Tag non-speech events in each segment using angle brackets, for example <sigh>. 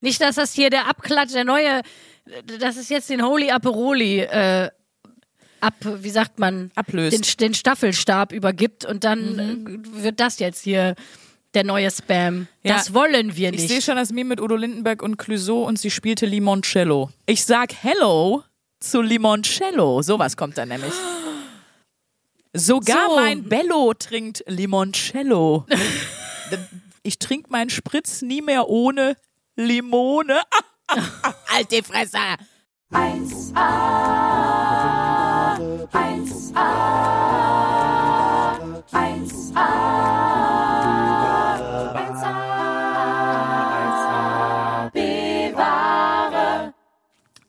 Nicht, dass das hier der Abklatsch, der neue, dass es jetzt den Holy Aperoli äh, ab, wie sagt man, Ablöst. Den, den Staffelstab übergibt und dann äh, wird das jetzt hier der neue Spam. Ja. Das wollen wir Ich nicht. sehe schon das Meme mit Udo Lindenberg und Clouseau und sie spielte Limoncello. Ich sag Hello zu Limoncello. Sowas kommt dann nämlich. Sogar So. mein Bello trinkt Limoncello. <laughs> ich trinke meinen Spritz nie mehr ohne Limone. <laughs> halt die Fresse!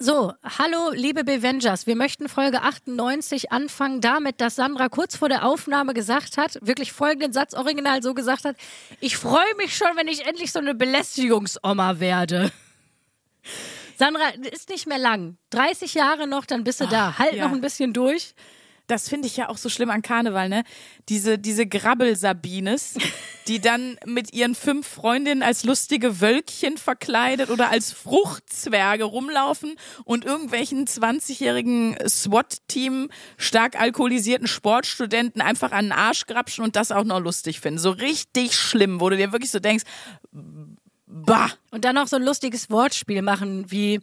So, hallo liebe Bevengers. Wir möchten Folge 98 anfangen damit, dass Sandra kurz vor der Aufnahme gesagt hat, wirklich folgenden Satz original so gesagt hat, ich freue mich schon, wenn ich endlich so eine Belästigungsoma werde. Sandra, ist nicht mehr lang. 30 Jahre noch, dann bist du da. Halt ja. noch ein bisschen durch. Das finde ich ja auch so schlimm an Karneval, ne? Diese, diese Grabbel-Sabines, <laughs> die dann mit ihren fünf Freundinnen als lustige Wölkchen verkleidet oder als Fruchtzwerge rumlaufen und irgendwelchen 20-jährigen SWAT-Team stark alkoholisierten Sportstudenten einfach an den Arsch grapschen und das auch noch lustig finden. So richtig schlimm, wo du dir wirklich so denkst, bah, Und dann noch so ein lustiges Wortspiel machen wie,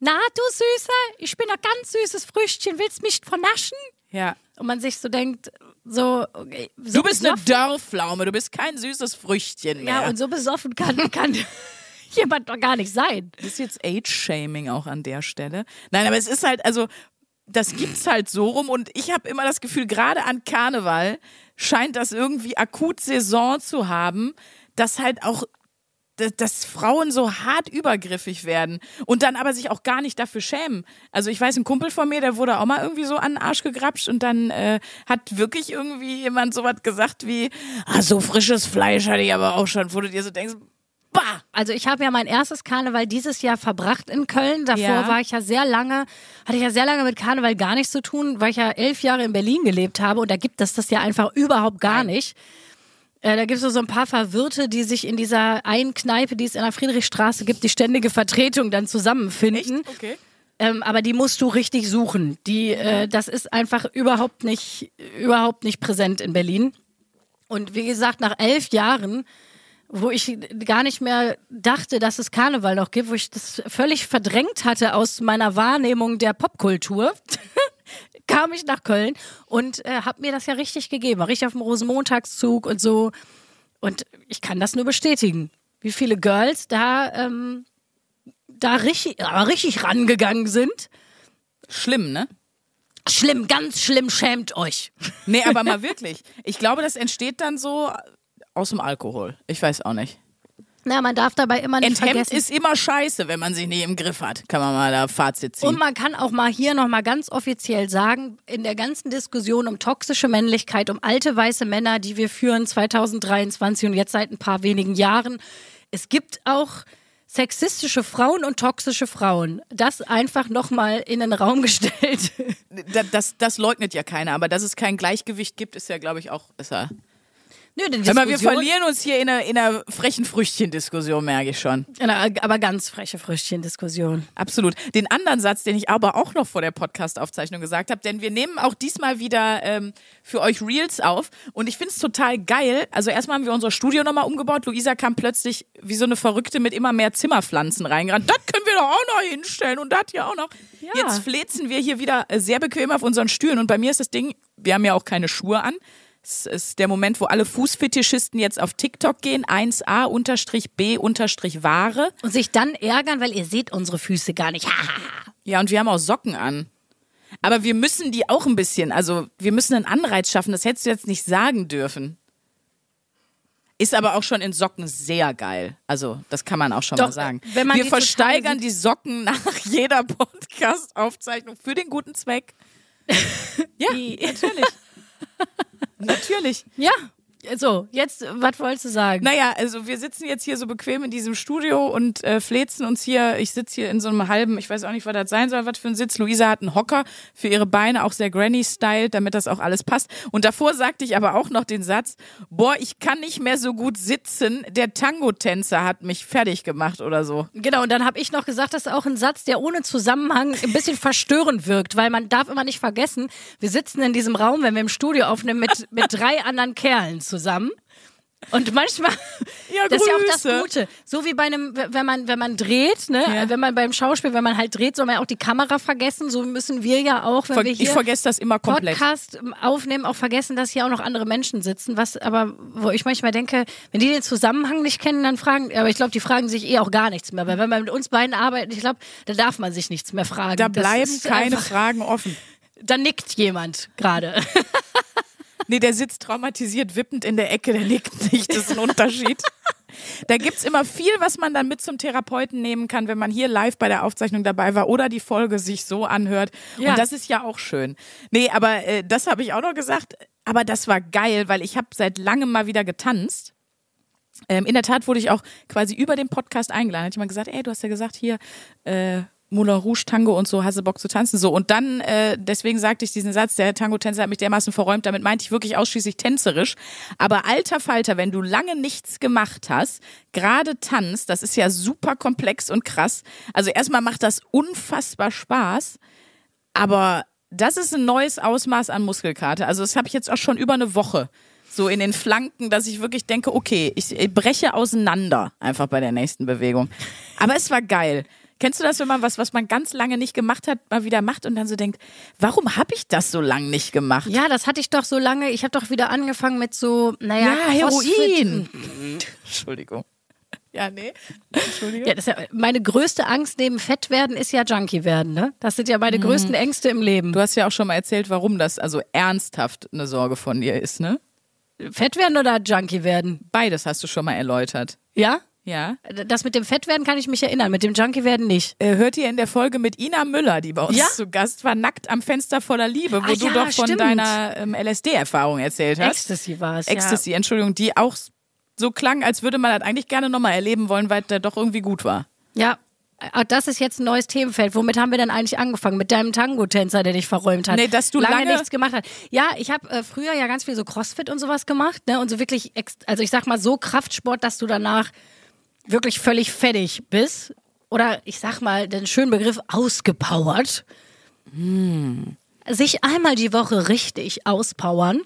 na du Süßer, ich bin ein ganz süßes Früchtchen, willst mich vernaschen? Ja. Und man sich so denkt, so, okay, so Du bist eine besoffen- Dörrpflaume, du bist kein süßes Früchtchen mehr. Ja, und so besoffen kann, kann <laughs> jemand doch gar nicht sein. Das ist jetzt Age-Shaming auch an der Stelle. Nein, aber es ist halt, also, das gibt's halt so rum und ich habe immer das Gefühl, gerade an Karneval scheint das irgendwie akut Saison zu haben, dass halt auch dass- Frauen so hart übergriffig werden und dann aber sich auch gar nicht dafür schämen. Also ich weiß, ein Kumpel von mir, der wurde auch mal irgendwie so an den Arsch gegrapscht und dann äh, hat wirklich irgendwie jemand sowas gesagt wie, ah, so frisches Fleisch hatte ich aber auch schon, wo du dir so denkst, bah, Also ich habe ja mein erstes Karneval dieses Jahr verbracht in Köln. Davor Ja. war ich ja sehr lange, hatte ich ja sehr lange mit Karneval gar nichts zu tun, weil ich ja elf Jahre in Berlin gelebt habe und da gibt es das ja einfach überhaupt gar nicht. Äh, da gibt es so ein paar Verwirrte, die sich in dieser einen Kneipe, die es in der Friedrichstraße gibt, die ständige Vertretung dann zusammenfinden. okay. Ähm, aber die musst du richtig suchen. Die, äh, das ist einfach überhaupt nicht, überhaupt nicht präsent in Berlin. Und wie gesagt, nach elf Jahren, wo ich gar nicht mehr dachte, dass es Karneval noch gibt, wo ich das völlig verdrängt hatte aus meiner Wahrnehmung der Popkultur, <laughs> kam ich nach Köln und äh, habe mir das ja richtig gegeben. War richtig auf dem Rosenmontagszug und so. Und ich kann das nur bestätigen. Wie viele Girls da, ähm, da richtig, aber richtig rangegangen sind. Schlimm, ne? Schlimm, ganz schlimm, schämt euch. Nee, aber mal <laughs> wirklich. Ich glaube, das entsteht dann so aus dem Alkohol. Ich weiß auch nicht. Na, man darf dabei immer nicht Enthemmt vergessen. ist immer scheiße, wenn man sich nicht im Griff hat. Kann man mal da Fazit ziehen. Und man kann auch mal hier nochmal ganz offiziell sagen, in der ganzen Diskussion um toxische Männlichkeit, um alte weiße Männer, die wir führen 2023 und jetzt seit ein paar wenigen Jahren, es gibt auch sexistische Frauen und toxische Frauen. Das einfach nochmal in den Raum <laughs> gestellt. Da- das, das leugnet ja keiner, aber dass es kein Gleichgewicht gibt, ist ja, glaube ich, auch. Ist ja Nö, die mal, wir Diskussion- verlieren uns hier in einer, in einer frechen Früchtchen-Diskussion, merke ich schon. Na, aber ganz freche Früchtchen-Diskussion. Absolut. Den anderen Satz, den ich aber auch noch vor der Podcast-Aufzeichnung gesagt habe, denn wir nehmen auch diesmal wieder ähm, für euch Reels auf und ich finde es total geil. Also erstmal haben wir unser Studio nochmal umgebaut. Luisa kam plötzlich wie so eine Verrückte mit immer mehr Zimmerpflanzen reingerannt. Das können wir doch auch noch hinstellen und das hier auch noch. Ja. Jetzt flezen wir hier wieder äh, sehr bequem auf unseren Stühlen und bei mir ist das Ding, wir haben ja auch keine Schuhe an. Es ist der Moment, wo alle Fußfetischisten jetzt auf TikTok gehen, 1a-b-ware. Und sich dann ärgern, weil ihr seht unsere Füße gar nicht. <laughs> Ja, und wir haben auch Socken an. Aber wir müssen die auch ein bisschen, also wir müssen einen Anreiz schaffen. Das hättest du jetzt nicht sagen dürfen. Ist aber auch schon in Socken sehr geil. Also, das kann man auch schon Doch, mal sagen. wenn man wir die versteigern die Socken nach <laughs> jeder Podcast-Aufzeichnung für den guten Zweck. <laughs> ja, natürlich. Natürlich. Ja, So, jetzt, was wolltest du sagen? Naja, also wir sitzen jetzt hier so bequem in diesem Studio und äh, flezen uns hier. Ich sitze hier in so einem halben, ich weiß auch nicht, was das sein soll, was für ein Sitz. Luisa hat einen Hocker für ihre Beine, auch sehr Granny-Style, damit das auch alles passt. Und davor sagte ich aber auch noch den Satz, boah, ich kann nicht mehr so gut sitzen, der Tango-Tänzer hat mich fertig gemacht oder so. Genau, und dann habe ich noch gesagt, das ist auch ein Satz, der ohne Zusammenhang ein bisschen verstörend wirkt, weil man darf immer nicht vergessen, wir sitzen in diesem Raum, wenn wir im Studio aufnehmen, mit, mit drei anderen Kerlen zusammen. Und manchmal, <laughs> Ja, das ist ja auch das. Gute. So wie bei einem, wenn man, wenn man dreht, ne, Ja. wenn man beim Schauspiel, wenn man halt dreht, soll man ja auch die Kamera vergessen. So müssen wir ja auch, wenn Ver- wir ich hier vergesse das immer komplett. Podcast aufnehmen, auch vergessen, dass hier auch noch andere Menschen sitzen. Was aber, wo ich manchmal denke, wenn die den Zusammenhang nicht kennen, dann fragen, aber ich glaube, die fragen sich eh auch gar nichts mehr. Weil wenn man mit uns beiden arbeitet, ich glaube, da darf man sich nichts mehr fragen. Da bleiben keine Fragen offen. <laughs> Da nickt jemand gerade. <laughs> Nee, der sitzt traumatisiert wippend in der Ecke, der nickt <laughs> nicht, das ist ein Unterschied. <laughs> Da gibt's immer viel, was man dann mit zum Therapeuten nehmen kann, wenn man hier live bei der Aufzeichnung dabei war oder die Folge sich so anhört. Ja. Und das ist ja auch schön. Nee, aber äh, das habe ich auch noch gesagt. Aber das war geil, weil ich habe seit langem mal wieder getanzt. Ähm, in der Tat wurde ich auch quasi über den Podcast eingeladen. Hat jemand gesagt, ey, du hast ja gesagt, hier, äh, Moulin Rouge Tango und so, hast du Bock zu tanzen? So. Und dann, äh, deswegen sagte ich diesen Satz, der Tango-Tänzer hat mich dermaßen verräumt, damit meinte ich wirklich ausschließlich tänzerisch. Aber alter Falter, wenn du lange nichts gemacht hast, gerade tanzt, das ist ja super komplex und krass. Also erstmal macht das unfassbar Spaß, aber das ist ein neues Ausmaß an Muskelkater. Also das habe ich jetzt auch schon über eine Woche. So in den Flanken, dass ich wirklich denke, okay, ich breche auseinander einfach bei der nächsten Bewegung. Aber es war geil. Kennst du das, wenn man was, was man ganz lange nicht gemacht hat, mal wieder macht und dann so denkt, warum habe ich das so lange nicht gemacht? Ja, das hatte ich doch so lange. Ich habe doch wieder angefangen mit so, naja, Ja. Heroin. <laughs> Entschuldigung. Ja, nee. Entschuldigung. Ja, das ist ja, meine größte Angst neben Fett werden ist ja Junkie werden, ne? Das sind ja meine größten Ängste im Leben. Du hast ja auch schon mal erzählt, warum das also ernsthaft eine Sorge von dir ist, ne? Fett werden oder Junkie werden? Beides hast du schon mal erläutert. Ja? Ja. Das mit dem Fett werden kann ich mich erinnern, mit dem Junkie werden nicht. Äh, hört ihr in der Folge mit Ina Müller, die bei uns Ja? zu Gast war, nackt am Fenster voller Liebe, wo Ah, du ja, doch von stimmt. deiner ähm, LSD-Erfahrung erzählt hast. Ecstasy war es. Ecstasy, Entschuldigung, die auch so klang, als würde man das eigentlich gerne nochmal erleben wollen, weil der doch irgendwie gut war. Ja. Ja, das ist jetzt ein neues Themenfeld. Womit haben wir denn eigentlich angefangen? Mit deinem Tango-Tänzer, der dich verräumt hat. Nee, dass du lange- nichts gemacht hast. Ja, ich habe äh, früher ja ganz viel so Crossfit und sowas gemacht, ne? Und so wirklich, also ich sag mal so Kraftsport, dass du danach wirklich völlig fertig bist. Oder ich sag mal den schönen Begriff ausgepowert. Sich einmal die Woche richtig auspowern.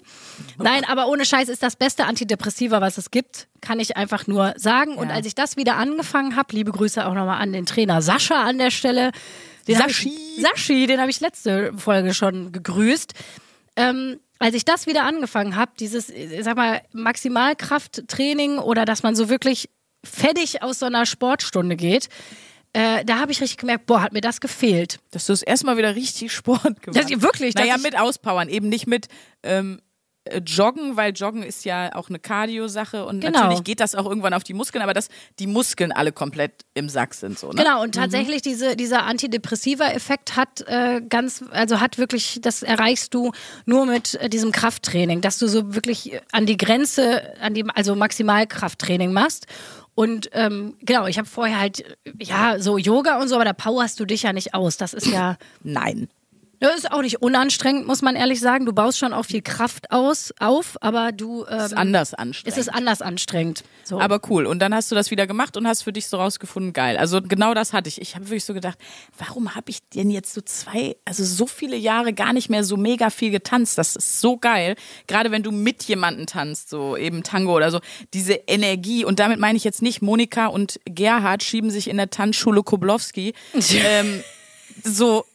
Nein, aber ohne Scheiß ist das beste Antidepressiva, was es gibt, kann ich einfach nur sagen. Und Ja. als ich das wieder angefangen habe, liebe Grüße auch nochmal an den Trainer Sascha an der Stelle. Den hab Saschi. Ich, Saschi, den habe ich letzte Folge schon gegrüßt. Ähm, als ich das wieder angefangen habe, dieses, ich sag mal, Maximalkrafttraining oder dass man so wirklich fertig aus so einer Sportstunde geht, äh, da habe ich richtig gemerkt, boah, hat mir das gefehlt. Dass du es erstmal wieder richtig Sport <laughs> gemacht Das, wirklich, Naja, ich- mit Auspowern, eben nicht mit ähm, äh, Joggen, weil Joggen ist ja auch eine Cardio-Sache und Genau. natürlich geht das auch irgendwann auf die Muskeln, aber dass die Muskeln alle komplett im Sack sind. So, ne? Genau, und tatsächlich diese, dieser Antidepressiva-Effekt hat äh, ganz, also hat wirklich, das erreichst du nur mit äh, diesem Krafttraining, dass du so wirklich an die Grenze, an die, also Maximalkrafttraining machst. Und ähm, genau, ich habe vorher halt, ja, so Yoga und so, aber da powerst du dich ja nicht aus. Das ist ja, Nein. Das ist auch nicht unanstrengend, muss man ehrlich sagen. Du baust schon auch viel Kraft aus, auf, aber du, ähm, Ist anders es anstrengend. ist anders anstrengend. So. Aber cool. Und dann hast du das wieder gemacht und hast für dich so rausgefunden, geil. Also genau das hatte ich. Ich habe wirklich so gedacht, warum habe ich denn jetzt so zwei, also so viele Jahre gar nicht mehr so mega viel getanzt? Das ist so geil. Gerade wenn du mit jemandem tanzt, so eben Tango oder so, diese Energie. Und damit meine ich jetzt nicht, Monika und Gerhard schieben sich in der Tanzschule Koblowski <laughs> ähm, so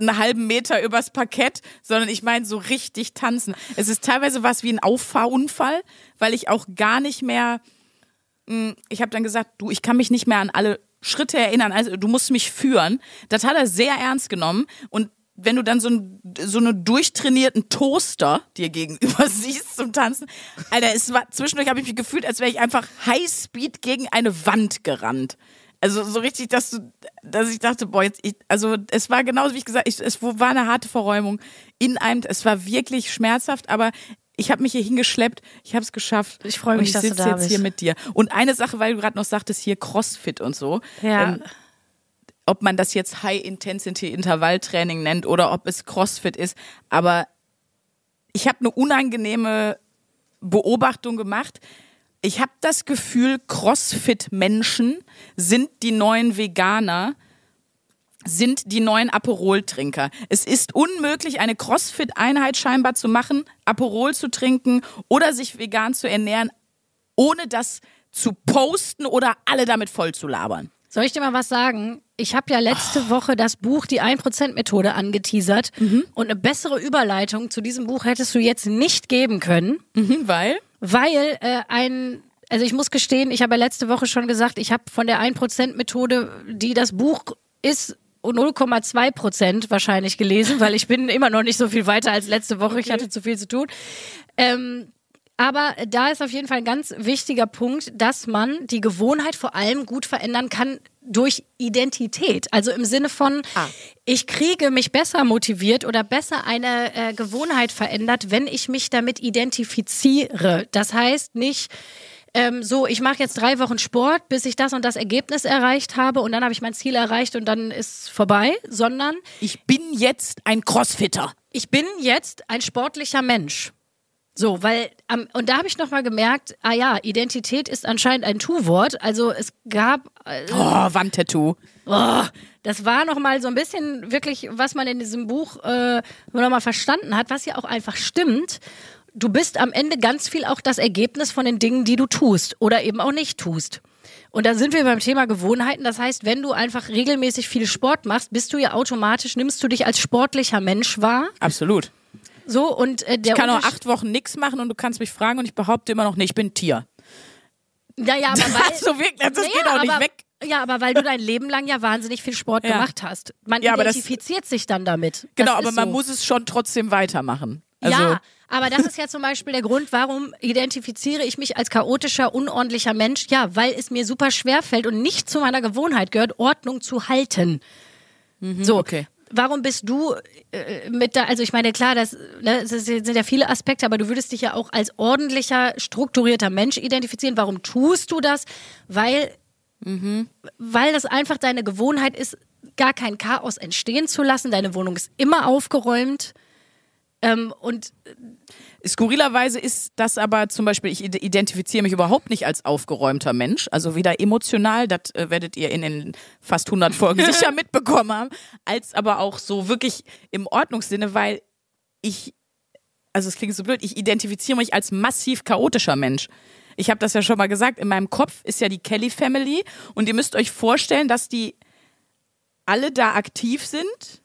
einen halben Meter übers Parkett, sondern ich meine so richtig tanzen. Es ist teilweise was wie ein Auffahrunfall, weil ich auch gar nicht mehr ich habe dann gesagt, du, ich kann mich nicht mehr an alle Schritte erinnern, also du musst mich führen. Das hat er sehr ernst genommen und wenn du dann so, ein, so einen durchtrainierten Toaster dir gegenüber <laughs> siehst zum Tanzen, Alter, es war zwischendurch habe ich mich gefühlt, als wäre ich einfach Highspeed gegen eine Wand gerannt. Also so richtig, dass du, dass ich dachte, boah, jetzt, ich, also es war genauso wie ich gesagt, ich, es war eine harte Verräumung in einem, es war wirklich schmerzhaft, aber ich habe mich hier hingeschleppt, ich habe es geschafft. Ich freue mich, und dass ich du sitze da jetzt bist. hier mit dir. Und eine Sache, weil du gerade noch sagtest, hier Crossfit und so. Ja. Ähm, ob man das jetzt High-Intensity-Intervalltraining nennt oder ob es Crossfit ist. Aber ich habe eine unangenehme Beobachtung gemacht. Ich habe das Gefühl, Crossfit-Menschen sind die neuen Veganer, sind die neuen Aperol-Trinker. Es ist unmöglich, eine Crossfit-Einheit scheinbar zu machen, Aperol zu trinken oder sich vegan zu ernähren, ohne das zu posten oder alle damit voll zu labern. Soll ich dir mal was sagen? Ich habe ja letzte Oh. Woche das Buch Die 1%-Methode angeteasert Mhm. und eine bessere Überleitung zu diesem Buch hättest du jetzt nicht geben können, Mhm, weil? Weil äh, ein, also ich muss gestehen, ich habe ja letzte Woche schon gesagt, ich habe von der 1%-Methode, die das Buch ist, 0,2 Prozent wahrscheinlich gelesen, weil ich bin immer noch nicht so viel weiter als letzte Woche. Ich hatte zu viel zu tun. Ähm, aber da ist auf jeden Fall ein ganz wichtiger Punkt, dass man die Gewohnheit vor allem gut verändern kann durch Identität. Also im Sinne von, Ah. ich kriege mich besser motiviert oder besser eine äh, Gewohnheit verändert, wenn ich mich damit identifiziere. Das heißt nicht, ähm, so, ich mache jetzt drei Wochen Sport, bis ich das und das Ergebnis erreicht habe und dann habe ich mein Ziel erreicht und dann ist vorbei, sondern Ich bin jetzt ein Crossfitter. ich bin jetzt ein sportlicher Mensch. So, weil, ähm, und da habe ich nochmal gemerkt, ah ja, Identität ist anscheinend ein Tu-Wort. Also es gab, äh, Oh, Wandtattoo. oh, das war nochmal so ein bisschen wirklich, was man in diesem Buch äh, nochmal verstanden hat, was ja auch einfach stimmt. Du bist am Ende ganz viel auch das Ergebnis von den Dingen, die du tust oder eben auch nicht tust. Und da sind wir beim Thema Gewohnheiten. Das heißt, wenn du einfach regelmäßig viel Sport machst, bist du ja automatisch, nimmst du dich als sportlicher Mensch wahr. Absolut. So, und äh, der Ich kann auch acht Wochen nichts machen und du kannst mich fragen und ich behaupte immer noch, nee, ich bin ein Tier. Ja, ja, aber <laughs> weil, so wirklich, das Naja, geht auch nicht aber, weg. Ja, aber weil du dein Leben lang ja wahnsinnig viel Sport <laughs> Ja. gemacht hast. Man Ja, aber das- identifiziert sich dann damit. Genau, aber man so. muss es schon trotzdem weitermachen. Also, ja, aber das ist ja zum Beispiel der Grund, warum identifiziere ich mich als chaotischer, unordentlicher Mensch? Ja, weil es mir super schwer fällt und nicht zu meiner Gewohnheit gehört, Ordnung zu halten. so, okay. Warum bist du äh, mit da, also ich meine, klar, das, ne, das sind ja viele Aspekte, aber du würdest dich ja auch als ordentlicher, strukturierter Mensch identifizieren. Warum tust du das? Weil, weil das einfach deine Gewohnheit ist, gar kein Chaos entstehen zu lassen. Deine Wohnung ist immer aufgeräumt. Ähm, und Skurrilerweise ist das aber zum Beispiel, ich ide- identifiziere mich überhaupt nicht als aufgeräumter Mensch, also weder emotional, das äh, werdet ihr in den fast 100 Folgen <laughs> sicher mitbekommen haben, als aber auch so wirklich im Ordnungssinne, weil ich, also es klingt so blöd, ich identifiziere mich als massiv chaotischer Mensch. Ich habe das ja schon mal gesagt, in meinem Kopf ist ja die Kelly Family und ihr müsst euch vorstellen, dass die alle da aktiv sind.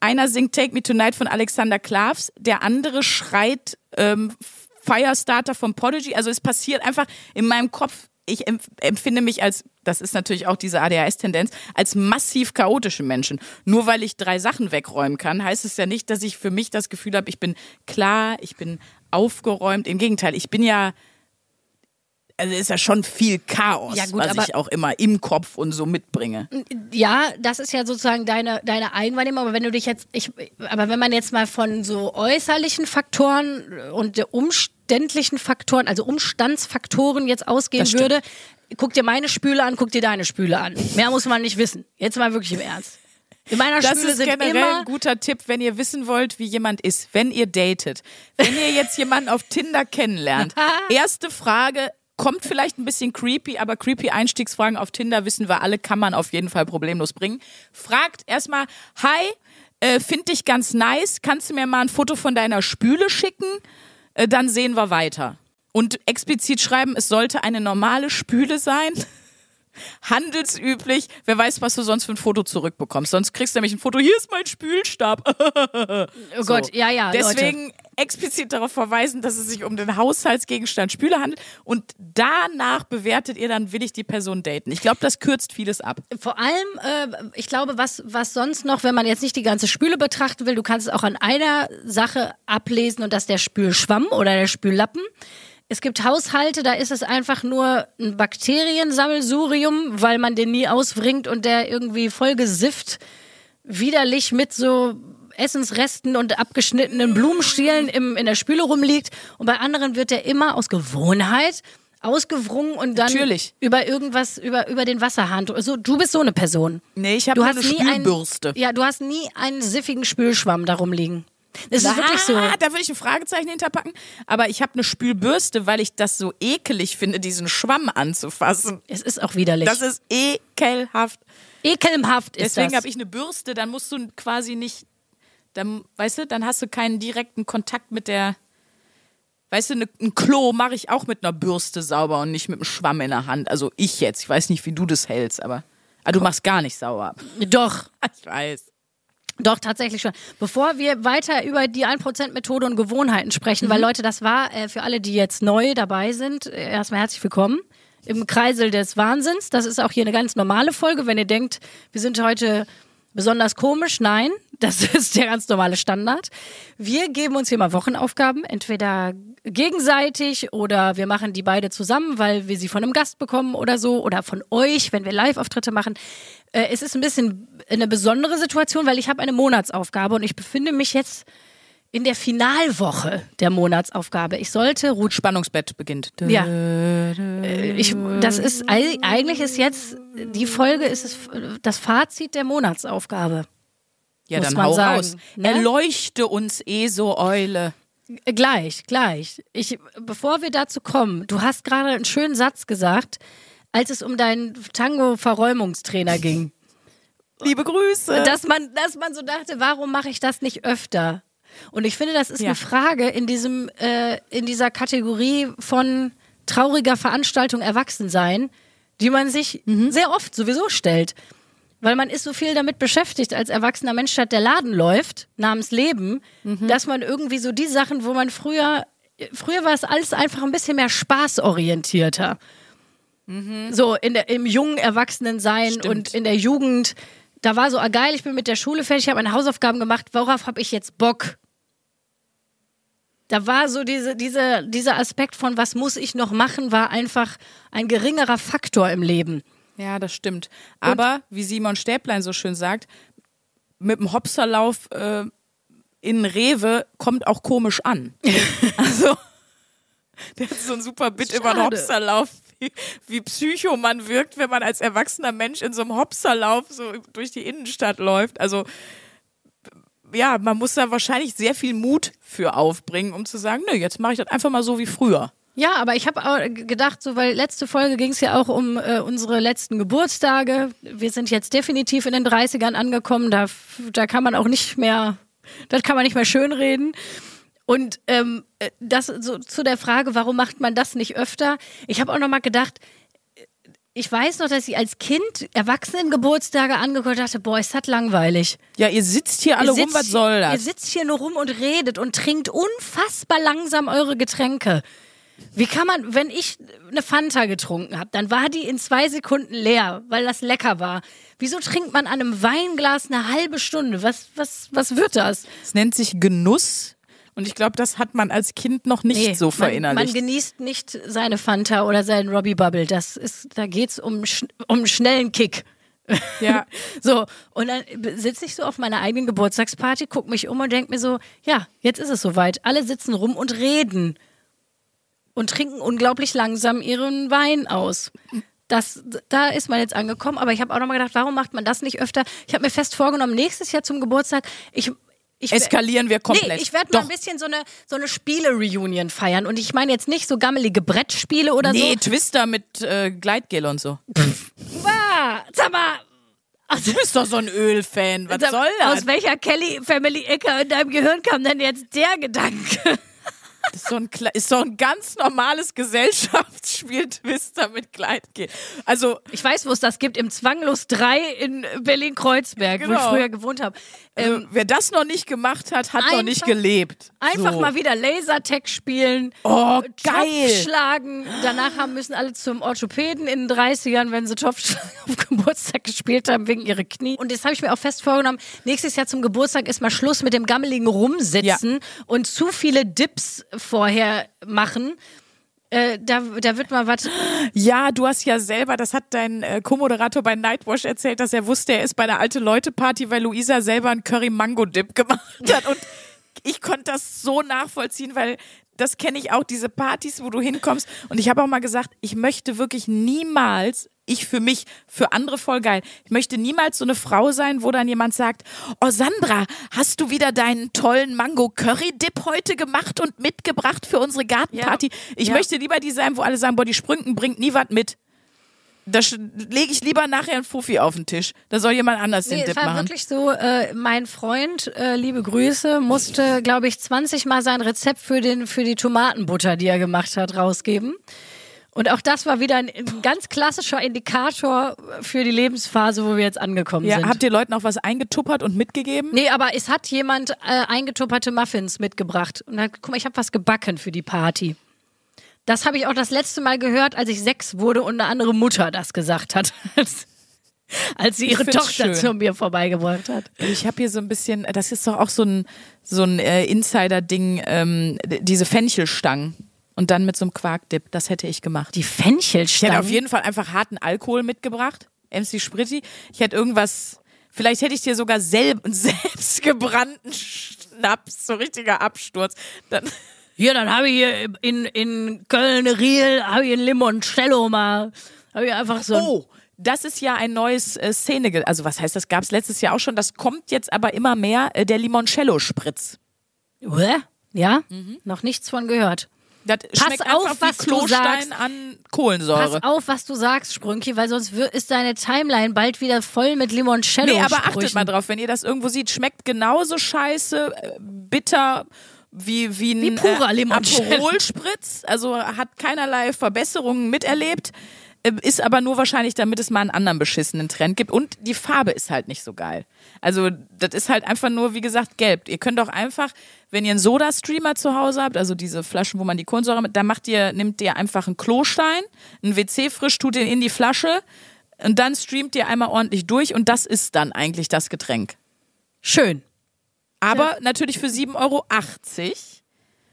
Einer singt Take Me Tonight von Alexander Klavs, der andere schreit ähm, Firestarter von Prodigy. Also es passiert einfach in meinem Kopf. Ich empf empfinde mich als, das ist natürlich auch diese ADHS-Tendenz, als massiv chaotischen Menschen. Nur weil ich drei Sachen wegräumen kann, heißt es ja nicht, dass ich für mich das Gefühl habe, ich bin klar, ich bin aufgeräumt. Im Gegenteil, ich bin ja, also ist ja schon viel Chaos, Ja, gut, was ich auch immer im Kopf und so mitbringe. ja, das ist ja sozusagen deine, deine Eigenwahrnehmung. Aber wenn du dich jetzt, ich, aber wenn man jetzt mal von so äußerlichen Faktoren und der umständlichen Faktoren, also Umstandsfaktoren jetzt ausgehen würde, guck dir meine Spüle an, guck dir deine Spüle an. Mehr muss man nicht wissen. Jetzt mal wirklich im Ernst. In meiner Das Spüle ist generell ein guter Tipp, wenn ihr wissen wollt, wie jemand ist, wenn ihr datet. Wenn ihr jetzt jemanden auf Tinder kennenlernt. <laughs> Erste Frage, kommt vielleicht ein bisschen creepy, aber creepy Einstiegsfragen auf Tinder wissen wir alle, kann man auf jeden Fall problemlos bringen. Fragt erstmal, hi, äh, find dich ganz nice, kannst du mir mal ein Foto von deiner Spüle schicken? Äh, dann sehen wir weiter. Und explizit schreiben, es sollte eine normale Spüle sein <laughs> handelsüblich. Wer weiß, was du sonst für ein Foto zurückbekommst. Sonst kriegst du nämlich ein Foto, hier ist mein Spülstab. <laughs> Oh Gott, ja, ja. Leute. Explizit darauf verweisen, dass es sich um den Haushaltsgegenstand Spüle handelt. Und danach bewertet ihr dann, will ich die Person daten. Ich glaube, das kürzt vieles ab. Vor allem, äh, ich glaube, was, was sonst noch, wenn man jetzt nicht die ganze Spüle betrachten will, du kannst es auch an einer Sache ablesen und das der Spülschwamm oder der Spüllappen. Es gibt Haushalte, da ist es einfach nur ein Bakteriensammelsurium, weil man den nie ausbringt und der irgendwie voll gesifft, widerlich mit so Essensresten und abgeschnittenen Blumenstielen im, in der Spüle rumliegt. Und bei anderen wird der immer aus Gewohnheit ausgewrungen und dann Natürlich. über irgendwas, über, über den Wasserhahn. Also, du bist so eine Person. Nee, ich habe Du eine Spülbürste. ja, du hast nie einen siffigen Spülschwamm darum liegen. Das ist wirklich so. Ah, da würde ich ein Fragezeichen hinterpacken. Aber ich habe eine Spülbürste, weil ich das so ekelig finde, diesen Schwamm anzufassen. Es ist auch widerlich. Das ist ekelhaft. Ekelhaft ist Deswegen das. habe ich eine Bürste, dann musst du quasi nicht, dann, weißt du, dann hast du keinen direkten Kontakt mit der, weißt du, ne, ein Klo mache ich auch mit einer Bürste sauber und nicht mit einem Schwamm in der Hand. Also ich jetzt, ich weiß nicht, wie du das hältst, aber, aber du machst gar nicht sauber. <laughs> Doch. <laughs> Ich weiß. Doch, tatsächlich schon. Bevor wir weiter über die 1%-Methode und Gewohnheiten sprechen, Mhm. weil Leute, das war äh, für alle, die jetzt neu dabei sind, äh, erstmal herzlich willkommen im Kreisel des Wahnsinns. Das ist auch hier eine ganz normale Folge. Wenn ihr denkt, wir sind heute besonders komisch, nein, das <laughs> ist der ganz normale Standard. Wir geben uns hier mal Wochenaufgaben, entweder gegenseitig oder wir machen die beide zusammen, weil wir sie von einem Gast bekommen oder so oder von euch, wenn wir Live-Auftritte machen. Äh, es ist ein bisschen eine besondere Situation, weil ich habe eine Monatsaufgabe und ich befinde mich jetzt in der Finalwoche der Monatsaufgabe. Ich sollte Ruth Spannungsbett beginnt. ja. Äh, Ich, das ist ei- eigentlich ist jetzt die Folge ist es das Fazit der Monatsaufgabe. Ja, muss dann man hau sagen, raus. ne? Erleuchte uns, ESO-Eule. Äh, Gleich, gleich. Ich, bevor wir dazu kommen, du hast gerade einen schönen Satz gesagt, als es um deinen Tango-Verräumungstrainer ging. Liebe Grüße. dass man, dass man so dachte, warum mache ich das nicht öfter? Und ich finde, das ist Ja. eine Frage in diesem, äh, in dieser Kategorie von trauriger Veranstaltung Erwachsensein, die man sich Mhm. sehr oft sowieso stellt. Weil man ist so viel damit beschäftigt als erwachsener Mensch, statt der Laden läuft, namens Leben, Mhm. dass man irgendwie so die Sachen, wo man früher, früher war es alles einfach ein bisschen mehr spaßorientierter. So in der, im jungen Erwachsenensein Stimmt. und in der Jugend, da war so, ah, geil, ich bin mit der Schule fertig, ich habe meine Hausaufgaben gemacht, worauf habe ich jetzt Bock? Da war so diese, diese, dieser Aspekt von, was muss ich noch machen, war einfach ein geringerer Faktor im Leben. Ja, das stimmt. Aber, wie Simon Stäblein so schön sagt, mit dem Hopserlauf äh, in Rewe kommt auch komisch an. <laughs> also, der hat so ein super Bit über den. Hopserlauf, wie, wie psycho man wirkt, wenn man als erwachsener Mensch in so einem Hopserlauf so durch die Innenstadt läuft. Also, ja, man muss da wahrscheinlich sehr viel Mut für aufbringen, um zu sagen, nö, jetzt mache ich das einfach mal so wie früher. Ja, aber ich habe auch gedacht, so weil letzte Folge ging es ja auch um äh, unsere letzten Geburtstage. Wir sind jetzt definitiv in den 30ern angekommen. Da, da kann man auch nicht mehr, das kann man nicht mehr schönreden. Und ähm, äh, das so zu der Frage, warum macht man das nicht öfter? Ich habe auch noch mal gedacht, äh, ich weiß noch, dass ich als Kind Erwachsenengeburtstage angeguckt dachte, boah, ist das langweilig. Ja, ihr sitzt hier alle Ihr rum, sitzt- was soll Ihr das? sitzt hier nur rum und redet und trinkt unfassbar langsam eure Getränke. Wie kann man, wenn ich eine Fanta getrunken habe, dann war die in zwei Sekunden leer, weil das lecker war. Wieso trinkt man an einem Weinglas eine halbe Stunde? Was, was, was wird das? Es nennt sich Genuss. Und ich glaube, das hat man als Kind noch nicht Nee, so man, verinnerlicht. man genießt nicht seine Fanta oder seinen Robbie Bubble. Das ist, da geht's um, um einen schnellen Kick. ja, <laughs> So, und dann sitze ich so auf meiner eigenen Geburtstagsparty, gucke mich um und denke mir so, ja, jetzt ist es soweit. Alle sitzen rum und reden und trinken unglaublich langsam ihren Wein aus. Das, da ist man jetzt angekommen, aber ich habe auch nochmal gedacht, warum macht man das nicht öfter? Ich habe mir fest vorgenommen, nächstes Jahr zum Geburtstag, ich, ich eskalieren wir komplett. Nee, ich werde mal ein bisschen so eine, so eine Spiele-Reunion feiern. Und ich meine jetzt nicht so gammelige Brettspiele oder Nee, so. Twister mit äh, Gleitgel und so. Sag mal, Du bist doch so ein Ölfan. Was soll das? Aus welcher Kelly Family Ecke in deinem Gehirn kam denn jetzt der Gedanke? Das ist so ein, ist so ein ganz normales Gesellschaftsspiel Twister mit Gleitgel. Also, Ich weiß, wo es das gibt, im Zwanglos 3 in Berlin-Kreuzberg, wo ich Genau. früher gewohnt habe. also Ähm, wer das noch nicht gemacht hat, hat noch nicht einfach- gelebt. einfach so. mal wieder Lasertag spielen. Oh, Topf geil. schlagen. Danach haben müssen alle zum Orthopäden in den 30ern, wenn sie Topfschlagen <laughs> auf Geburtstag gespielt haben, wegen ihrer Knie. Und das habe ich mir auch fest vorgenommen. Nächstes Jahr zum Geburtstag ist mal Schluss mit dem gammeligen Rumsitzen und zu viele Dips vorher machen. Äh, da, da wird mal was. Ja, du hast ja selber, das hat dein äh, Co-Moderator bei Nightwash erzählt, dass er wusste, er ist bei der alte Leute Party, weil Luisa selber einen Curry Mango Dip <laughs> gemacht hat und ich konnte das so nachvollziehen, weil das kenne ich auch, diese Partys, wo du hinkommst. Und ich habe auch mal gesagt, ich möchte wirklich niemals, ich für mich, für andere voll geil, ich möchte niemals so eine Frau sein, wo dann jemand sagt, oh Sandra, hast du wieder deinen tollen Mango Curry Dip heute gemacht und mitgebracht für unsere Gartenparty? Ja. Ich Ja. möchte lieber die sein, wo alle sagen, boah, die Sprünken bringt nie was mit. Da lege ich lieber nachher einen Fuffi auf den Tisch. Da soll jemand anders Nee, den es Dip war machen. wirklich so, äh, mein Freund, äh, liebe Grüße, musste, glaube ich, 20 Mal sein Rezept für, den, für die Tomatenbutter, die er gemacht hat, rausgeben. Und auch das war wieder ein, ein ganz klassischer Indikator für die Lebensphase, wo wir jetzt angekommen Ja, sind. habt ihr Leuten auch was eingetuppert und mitgegeben? Nee, aber es hat jemand äh, eingetupperte Muffins mitgebracht. Und dann, guck mal, ich habe was gebacken für die Party. Das habe ich auch das letzte Mal gehört, als ich sechs wurde und eine andere Mutter das gesagt hat. <laughs> Als, sie ihre Tochter schön. zu mir vorbeigebracht hat. Ich habe hier so ein bisschen, das ist doch auch so ein, so ein äh, Insider-Ding, ähm, diese Fenchelstangen. Und dann mit so einem Quarkdip, das hätte ich gemacht. Die Ich Fenchelstangen. hätte auf jeden Fall einfach harten Alkohol mitgebracht. MC Spritti. Ich hätte irgendwas, vielleicht hätte ich dir sogar selb, <laughs> selbst gebrannten Schnaps, so richtiger Absturz. Dann, Hier, dann habe ich hier in, in Köln-Riel, habe ich ein Limoncello mal. Habe ich einfach so. oh, das ist ja ein neues äh, Szene, also was heißt, das gab es letztes Jahr auch schon, das kommt jetzt aber immer mehr, äh, der Limoncello-Spritz. Ja? Mhm. Noch nichts von gehört. Das schmeckt auf, einfach was wie du Klostein sagst. an Kohlensäure. Pass auf, was du sagst, Sprünki, weil sonst ist deine Timeline bald wieder voll mit Limoncello. Nee, aber achtet mal drauf, wenn ihr das irgendwo sieht, schmeckt genauso scheiße, äh, bitter wie, wie ein Wie purer äh. Aperol-Spritz. Also hat keinerlei Verbesserungen miterlebt. Äh, Ist aber nur wahrscheinlich, damit es mal einen anderen beschissenen Trend gibt. Und die Farbe ist halt nicht so geil. Also, das ist halt einfach nur, wie gesagt, gelb. Ihr könnt auch einfach, wenn ihr einen Soda-Streamer zu Hause habt, also diese Flaschen, wo man die Kohlensäure mit, da macht ihr, nimmt ihr einfach einen Klostein, einen WC-Frisch, tut den in die Flasche und dann streamt ihr einmal ordentlich durch und das ist dann eigentlich das Getränk. Schön. Aber natürlich für 7,80 Euro.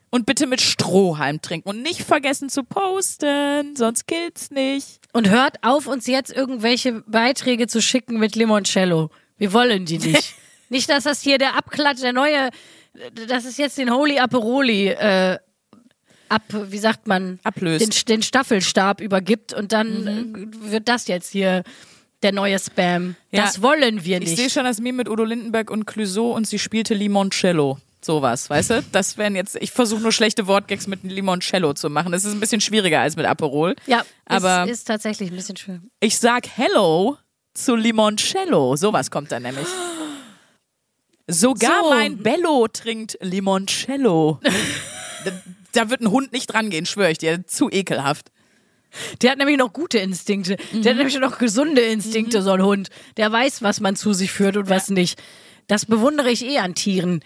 Und bitte mit Strohhalm trinken. Und nicht vergessen zu posten, sonst gilt's nicht. Und hört auf, uns jetzt irgendwelche Beiträge zu schicken mit Limoncello. Wir wollen die nicht. <laughs> nicht, dass das hier der Abklatsch, der neue, dass es jetzt den Holy Aperoli äh, ab, wie sagt man, Ablöst. Den, den Staffelstab übergibt und dann äh, wird das jetzt hier der neue Spam. Ja. Das wollen wir Ich sehe nicht. schon das Meme mit Udo Lindenberg und Clouseau und sie spielte Limoncello. Sowas, weißt du? Das wären jetzt, ich versuche nur schlechte Wortgags mit Limoncello zu machen. Das ist ein bisschen schwieriger als mit Aperol. Ja, aber es ist tatsächlich ein bisschen schwer. ich sag Hello zu Limoncello. Sowas kommt dann nämlich. Sogar So. mein Bello trinkt Limoncello. da, <laughs> da wird ein Hund nicht rangehen, schwöre ich dir. Zu ekelhaft. Der hat nämlich noch gute Instinkte. Der hat nämlich noch gesunde Instinkte, so ein Hund. Der weiß, was man zu sich führt und was nicht. Das bewundere ich eh an Tieren.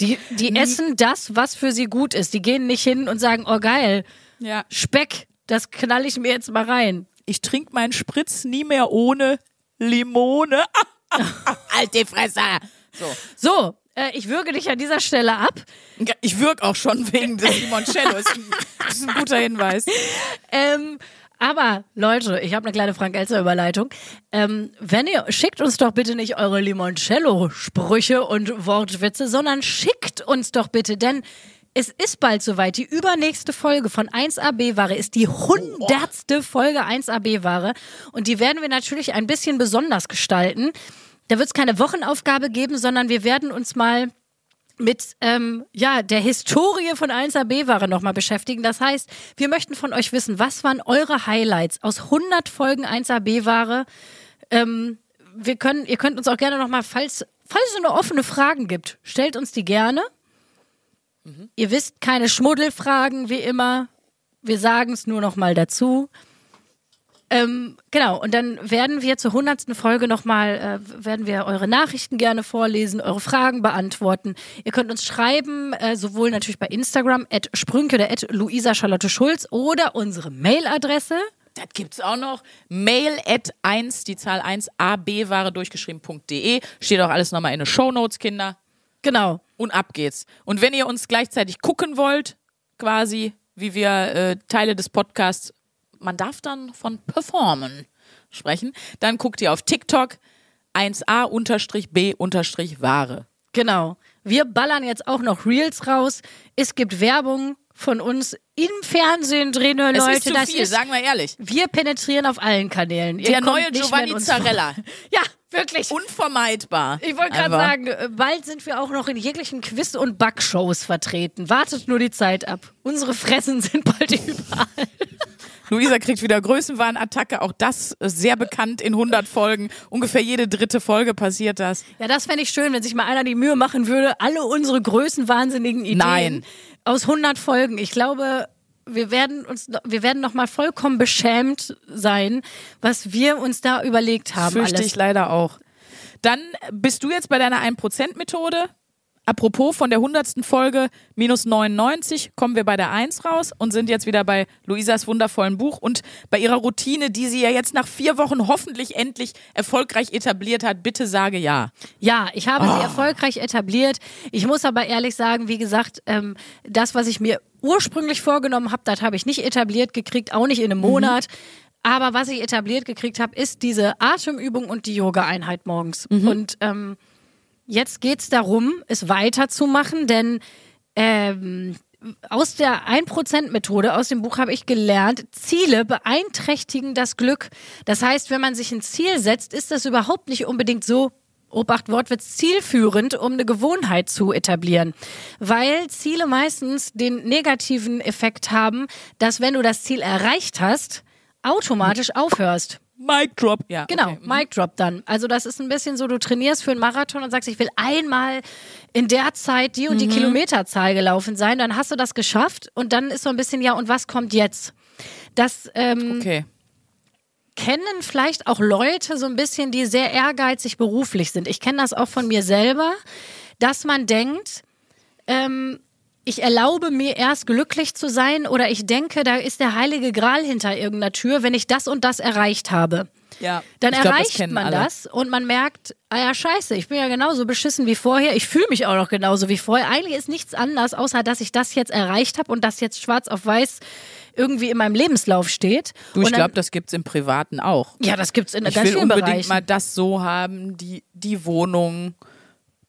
Die, die essen das, was für sie gut ist. Die gehen nicht hin und sagen, oh geil, Ja. Speck, das knall ich mir jetzt mal rein. Ich trinke meinen Spritz nie mehr ohne Limone. <laughs> Alte Fresse. So. So, äh, ich würge dich an dieser Stelle ab. Ich wirk auch schon wegen des Limoncello. Ein, ist ein guter Hinweis. <laughs> Ähm, aber Leute, ich habe eine kleine Frank-Elster-Überleitung. Ähm, wenn ihr schickt uns doch bitte nicht eure Limoncello-Sprüche und Wortwitze, sondern schickt uns doch bitte, denn es ist bald soweit. Die übernächste Folge von 1AB-Ware ist die hundertste Folge 1AB-Ware und die werden wir natürlich ein bisschen besonders gestalten. Da wird es keine Wochenaufgabe geben, sondern wir werden uns mal mit ähm, ja, der Historie von 1AB-Ware nochmal beschäftigen. Das heißt, wir möchten von euch wissen, was waren eure Highlights aus 100 Folgen 1AB-Ware? Ähm, wir können, ihr könnt uns auch gerne nochmal, falls, falls es eine offene Fragen gibt, stellt uns die gerne. Ihr wisst, keine Schmuddelfragen wie immer. Wir sagen es nur nochmal dazu. Ähm, genau, und dann werden wir zur hundertsten Folge nochmal, äh, werden wir eure Nachrichten gerne vorlesen, eure Fragen beantworten. Ihr könnt uns schreiben, äh, sowohl natürlich bei Instagram, at Sprünke oder at Luisa Charlotte Schulz oder unsere Mailadresse. Das gibt's auch noch. Mail at 1, die Zahl 1, abware durchgeschrieben.de. Steht auch alles nochmal in den Shownotes, Kinder. Genau. Und ab geht's. Und wenn ihr uns gleichzeitig gucken wollt, quasi, wie wir äh, Teile des Podcasts, man darf dann von performen sprechen, dann guckt ihr auf TikTok 1a-b-ware. Genau. Wir ballern jetzt auch noch Reels raus. Es gibt Werbung von uns im Fernsehen drehen nur Es Leute. ist zu das viel, ist, sagen wir ehrlich. wir penetrieren auf allen Kanälen. Ihr Der neue Giovanni Zarella. <laughs> Ja, wirklich. Unvermeidbar. Ich wollte gerade sagen, bald sind wir auch noch in jeglichen Quiz- und Backshows vertreten. Wartet nur die Zeit ab. Unsere Fressen sind bald <laughs> überall. Luisa kriegt wieder Größenwahnattacke, auch das äh, sehr bekannt in 100 Folgen. Ungefähr jede dritte Folge passiert das. Ja, das fände ich schön, wenn sich mal einer die Mühe machen würde, alle unsere größenwahnsinnigen Ideen Nein. aus 100 Folgen. Ich glaube, wir werden uns, wir werden noch mal vollkommen beschämt sein, was wir uns da überlegt haben. Fürchte alles. ich leider auch. Dann bist du jetzt bei deiner 1%-Methode. Apropos von der 100. Folge minus 99 kommen wir bei der 1 raus und sind jetzt wieder bei Luisas wundervollen Buch und bei ihrer Routine, die sie ja jetzt nach vier Wochen hoffentlich endlich erfolgreich etabliert hat. Bitte sage ja. Ja, ich habe Ah. sie erfolgreich etabliert. Ich muss aber ehrlich sagen, wie gesagt, ähm, das, was ich mir ursprünglich vorgenommen habe, das habe ich nicht etabliert gekriegt, auch nicht in einem Mhm. Monat. Aber was ich etabliert gekriegt habe, ist diese Atemübung und die Yoga-Einheit morgens. Mhm. Und ähm, jetzt geht's darum, es weiterzumachen, denn ähm, aus der 1%-Methode, aus dem Buch habe ich gelernt, Ziele beeinträchtigen das Glück. Das heißt, wenn man sich ein Ziel setzt, ist das überhaupt nicht unbedingt so, Obacht, Wortwitz, zielführend, um eine Gewohnheit zu etablieren. Weil Ziele meistens den negativen Effekt haben, dass wenn du das Ziel erreicht hast, automatisch aufhörst. Mic drop. Ja, Genau, okay. Mic Drop dann. Also das ist ein bisschen so, du trainierst für einen Marathon und sagst, ich will einmal in der Zeit die und Mhm. die Kilometerzahl gelaufen sein, dann hast du das geschafft und dann ist so ein bisschen, ja, und was kommt jetzt? Das ähm, Okay. kennen vielleicht auch Leute so ein bisschen, die sehr ehrgeizig beruflich sind. Ich kenne das auch von mir selber, dass man denkt, ähm, ich erlaube mir erst glücklich zu sein oder ich denke, da ist der heilige Gral hinter irgendeiner Tür, wenn ich das und das erreicht habe. Ja. Dann Ich glaub, das erreicht kennen man alle. das und man merkt, ah ja, scheiße, ich bin ja genauso beschissen wie vorher. Ich fühle mich auch noch genauso wie vorher. Eigentlich ist nichts anders, außer dass ich das jetzt erreicht habe und das jetzt schwarz auf weiß irgendwie in meinem Lebenslauf steht. Du, ich glaube, das gibt's im Privaten auch. ja, das gibt's in Ich ganz will vielen unbedingt mal das so haben, die, die Wohnung,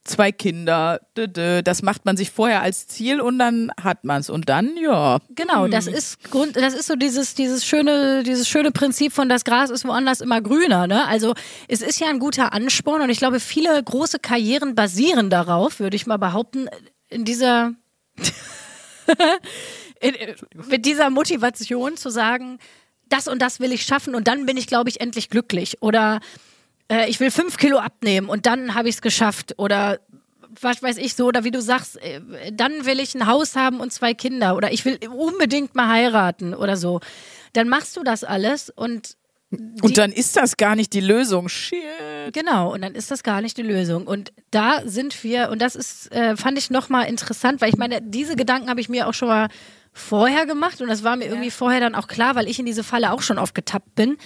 zwei Kinder, das macht man sich vorher als Ziel und dann hat man's und dann, ja. Genau, das ist Grund, das ist so dieses, dieses schöne, dieses schöne Prinzip von das Gras ist woanders immer grüner, ne? Also es ist ja ein guter Ansporn und ich glaube, viele große Karrieren basieren darauf, würde ich mal behaupten, in dieser <laughs> in, mit dieser Motivation zu sagen, das und das will ich schaffen und dann bin ich, glaube ich, endlich glücklich. Oder äh, ich will fünf Kilo abnehmen und dann habe ich es geschafft. Oder was weiß ich so, oder wie du sagst, äh, dann will ich ein Haus haben und zwei Kinder. Oder ich will unbedingt mal heiraten oder so. Dann machst du das alles und Und dann ist das gar nicht die Lösung. Shit. Genau, und dann ist das gar nicht die Lösung. Und da sind wir, und das ist, äh, fand ich nochmal interessant, weil ich meine, diese Gedanken habe ich mir auch schon mal vorher gemacht und das war mir irgendwie vorher dann auch klar, weil ich in diese Falle auch schon oft getappt bin.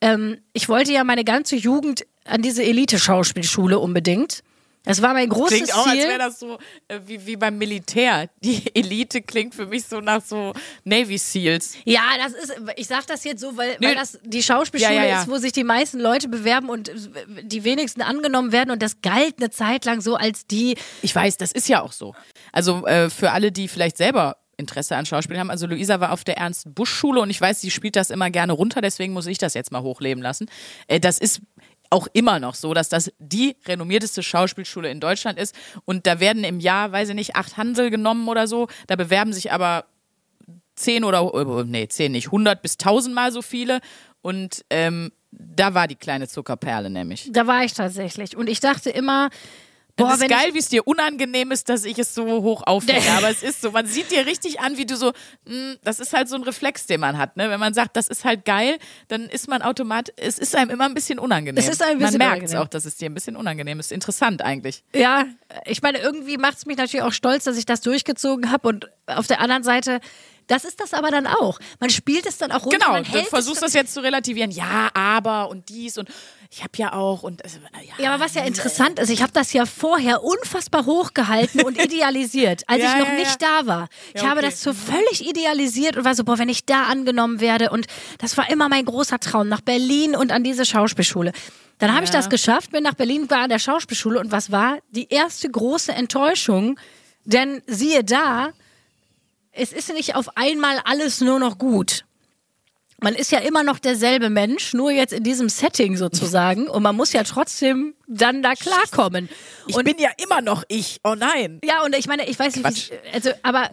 Ähm, ich wollte ja meine ganze Jugend an diese Elite-Schauspielschule unbedingt. Das war mein großes Klingt auch, als Ziel. wäre das so äh, wie, wie beim Militär. Die <laughs> Elite klingt für mich so nach so Navy Seals. Ja, das ist, ich sag das jetzt so, weil, weil das die Schauspielschule Ja, ja, ja. ist, wo sich die meisten Leute bewerben und die wenigsten angenommen werden und das galt eine Zeit lang so als die, Ich weiß, das ist ja auch so. Also äh, für alle, die vielleicht selber Interesse an Schauspiel haben. Also Luisa war auf der Ernst Busch Schule und ich weiß, sie spielt das immer gerne runter, deswegen muss ich das jetzt mal hochleben lassen. Äh, das ist auch immer noch so, dass das die renommierteste Schauspielschule in Deutschland ist und da werden im Jahr, weiß ich nicht, acht Hansel genommen oder so. Da bewerben sich aber zehn oder, äh, nee, zehn nicht, hundert bis tausendmal so viele und ähm, da war die kleine Zuckerperle nämlich. da war ich tatsächlich. Und ich dachte immer, boah, das ist geil, wie es dir unangenehm ist, dass ich es so hoch aufhänge. <laughs> Aber es ist so, man sieht dir richtig an, wie du so, mh, das ist halt so ein Reflex, den man hat. Ne? Wenn man sagt, das ist halt geil, dann ist man automatisch, es ist einem immer ein bisschen unangenehm. Es ist ein bisschen man merkt es auch, dass es dir ein bisschen unangenehm ist. Interessant eigentlich. ich, ja, ich meine, irgendwie macht es mich natürlich auch stolz, dass ich das durchgezogen habe und auf der anderen Seite, das ist das aber dann auch. Man spielt es dann auch runter. Genau, man du versuchst es das jetzt zu relativieren. Ja, aber und dies und ich habe ja auch und also, ja, Ja, aber was ja interessant ist, ich habe das ja vorher unfassbar hochgehalten und <laughs> idealisiert, als Ja, ich noch ja, nicht da war. Ich Ja, habe okay. das so völlig idealisiert und war so, boah, wenn ich da angenommen werde und das war immer mein großer Traum, nach Berlin und an diese Schauspielschule. Dann habe ich das geschafft, bin nach Berlin, war an der Schauspielschule und was war? Die erste große Enttäuschung, denn siehe da, es ist nicht auf einmal alles nur noch gut. Man ist ja immer noch derselbe Mensch, nur jetzt in diesem Setting sozusagen. Und man muss ja trotzdem dann da klarkommen. ich und bin ja immer noch ich. Oh nein. ja, und ich meine, ich weiß nicht, also, aber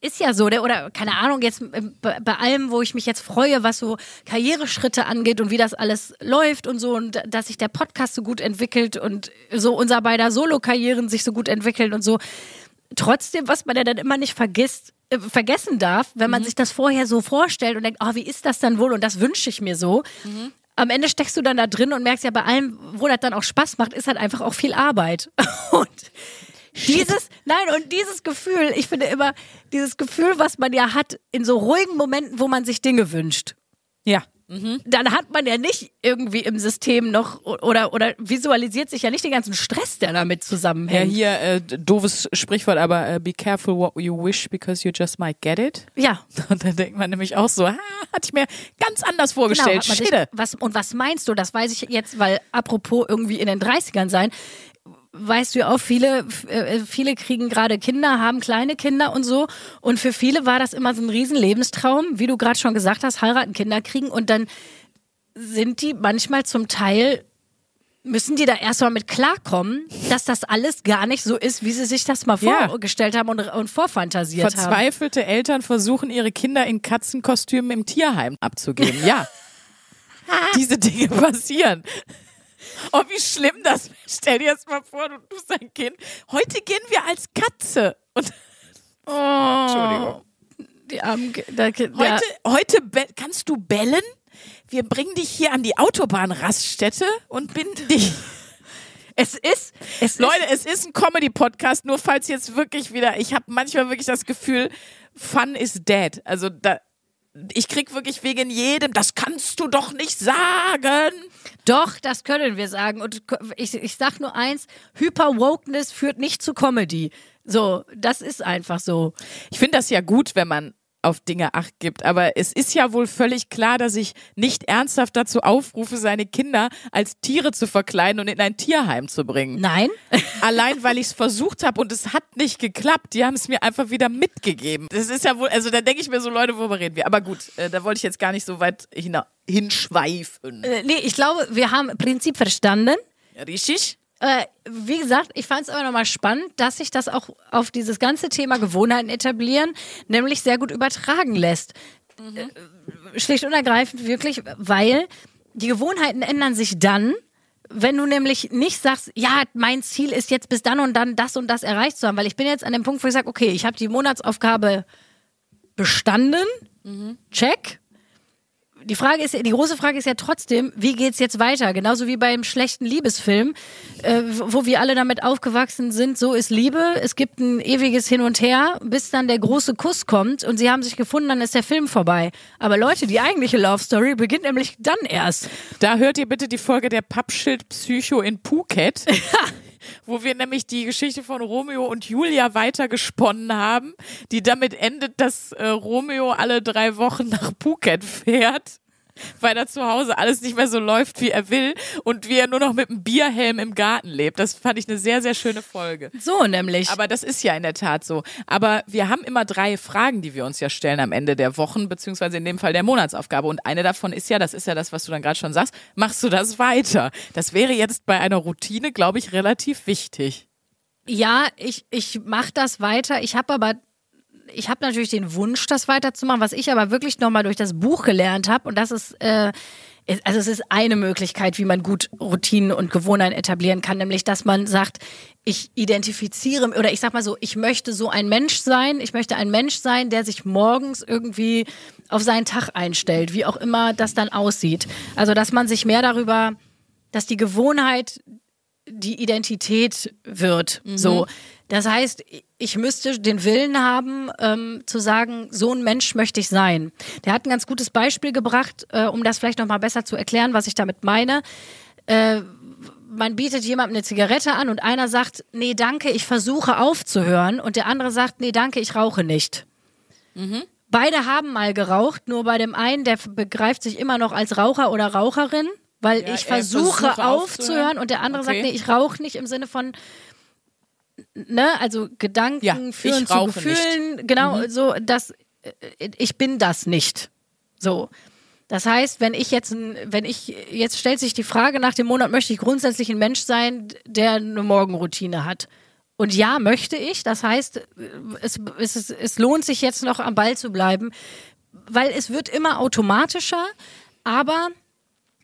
ist ja so, der, oder keine Ahnung, jetzt äh, bei, bei allem, wo ich mich jetzt freue, was so Karriereschritte angeht und wie das alles läuft und so und dass sich der Podcast so gut entwickelt und so unser beider Solo-Karrieren sich so gut entwickeln und so. Trotzdem, was man ja dann immer nicht vergisst, vergessen darf, wenn man sich das vorher so vorstellt und denkt, oh, wie ist das dann wohl und das wünsche ich mir so. Am Ende steckst du dann da drin und merkst ja bei allem, wo das dann auch Spaß macht, ist halt einfach auch viel Arbeit. <laughs> Und dieses, nein, und dieses Gefühl, ich finde immer, dieses Gefühl, was man ja hat in so ruhigen Momenten, wo man sich Dinge wünscht. Ja. Dann hat man ja nicht irgendwie im System noch oder, oder visualisiert sich ja nicht den ganzen Stress, der damit Ja, zusammenhängt. hier äh, doofes Sprichwort, aber äh, be careful what you wish because you just might get it. Ja, <laughs> Und dann denkt man nämlich auch so, ha, hatte ich mir ganz anders Genau, vorgestellt. man sich, was, und was meinst du? Das weiß ich jetzt, weil apropos irgendwie in den 30ern sein, weißt du ja auch, viele, f- äh, viele kriegen gerade Kinder, haben kleine Kinder und so. Und für viele war das immer so ein riesen Lebenstraum, wie du gerade schon gesagt hast, heiraten, Kinder kriegen. Und dann sind die manchmal zum Teil müssen die da erstmal mit klarkommen, dass das alles gar nicht so ist, wie sie sich das mal Ja. vorgestellt haben und, und vorfantasiert haben. Verzweifelte Eltern versuchen, ihre Kinder in Katzenkostümen im Tierheim abzugeben. Ja. <laughs> Diese Dinge passieren. Oh, wie schlimm das wäre. Stell dir jetzt mal vor, du tust dein Kind. Heute gehen wir als Katze. Und <laughs> Oh, Entschuldigung. Die armen, der, heute, heute kannst du bellen. Wir bringen dich hier an die Autobahnraststätte und binden dich. Es ist, es Leute, es ist ein Comedy-Podcast, nur falls jetzt wirklich wieder, ich habe manchmal wirklich das Gefühl, Fun is dead. Also da, ich krieg wirklich wegen jedem, das kannst du doch nicht sagen. doch, das können wir sagen. Und ich, ich sag nur eins, Hyper-Wokeness führt nicht zu Comedy. So, das ist einfach so. Ich finde das ja gut, wenn man auf Dinge Acht gibt, aber es ist ja wohl völlig klar, dass ich nicht ernsthaft dazu aufrufe, seine Kinder als Tiere zu verkleiden und in ein Tierheim zu bringen. Nein? <laughs> Allein weil ich es versucht habe und es hat nicht geklappt. Die haben es mir einfach wieder mitgegeben. Das ist ja wohl, also da denke ich mir so, Leute, worüber reden wir? Aber gut, äh, da wollte ich jetzt gar nicht so weit hina hinschweifen. Äh, nee, ich glaube, wir haben Prinzip verstanden. Richtig? Äh, wie gesagt, ich fand es aber nochmal spannend, dass sich das auch auf dieses ganze Thema Gewohnheiten etablieren, nämlich sehr gut übertragen lässt. Äh, Schlicht und ergreifend wirklich, weil die Gewohnheiten ändern sich dann, wenn du nämlich nicht sagst, ja, mein Ziel ist jetzt bis dann und dann das und das erreicht zu haben, weil ich bin jetzt an dem Punkt, wo ich sage, okay, ich habe die Monatsaufgabe bestanden, check, die Frage ist, die große Frage ist ja trotzdem, wie geht's jetzt weiter? Genauso wie beim schlechten Liebesfilm, äh, wo wir alle damit aufgewachsen sind, so ist Liebe. Es gibt ein ewiges Hin und Her, bis dann der große Kuss kommt und sie haben sich gefunden, dann ist der Film vorbei. Aber Leute, die eigentliche Love Story beginnt nämlich dann erst. Da hört ihr bitte die Folge der Pappschild Psycho in Phuket. <laughs> Wo wir nämlich die Geschichte von Romeo und Julia weitergesponnen haben, die damit endet, dass äh, Romeo alle drei Wochen nach Phuket fährt, weil er zu Hause alles nicht mehr so läuft, wie er will und wie er nur noch mit einem Bierhelm im Garten lebt. Das fand ich eine sehr, sehr schöne Folge. So nämlich. Aber das ist ja in der Tat so. Aber wir haben immer drei Fragen, die wir uns ja stellen am Ende der Wochen, beziehungsweise in dem Fall der Monatsaufgabe. Und eine davon ist ja, das ist ja das, was du dann gerade schon sagst, machst du das weiter? Das wäre jetzt bei einer Routine, glaube ich, relativ wichtig. Ja, ich, ich mache das weiter. Ich habe aber, ich habe natürlich den Wunsch, das weiterzumachen, was ich aber wirklich nochmal durch das Buch gelernt habe. Und das ist, äh, also es ist eine Möglichkeit, wie man gut Routinen und Gewohnheiten etablieren kann, nämlich dass man sagt, ich identifiziere oder ich sag mal so, ich möchte so ein Mensch sein. Ich möchte ein Mensch sein, der sich morgens irgendwie auf seinen Tag einstellt, wie auch immer das dann aussieht. Also dass man sich mehr darüber, dass die Gewohnheit die Identität wird. So, Das heißt, ich müsste den Willen haben, ähm, zu sagen, so ein Mensch möchte ich sein. Der hat ein ganz gutes Beispiel gebracht, äh, um das vielleicht nochmal besser zu erklären, was ich damit meine. Äh, man bietet jemandem eine Zigarette an und einer sagt, nee, danke, ich versuche aufzuhören und der andere sagt, nee, danke, ich rauche nicht. Mhm. Beide haben mal geraucht, nur bei dem einen, der begreift sich immer noch als Raucher oder Raucherin, weil ja, ich versuche, versuche aufzuhören, aufzuhören und der andere okay. sagt, nee, ich rauche nicht im Sinne von, ne, also Gedanken ja, führen zu Gefühlen, nicht. genau, mhm. so, das, äh, ich bin das nicht. So. Das heißt, wenn ich jetzt, wenn ich, jetzt stellt sich die Frage nach dem Monat, möchte ich grundsätzlich ein Mensch sein, der eine Morgenroutine hat. Und ja, möchte ich. Das heißt, es, es, es lohnt sich jetzt noch am Ball zu bleiben, weil es wird immer automatischer, aber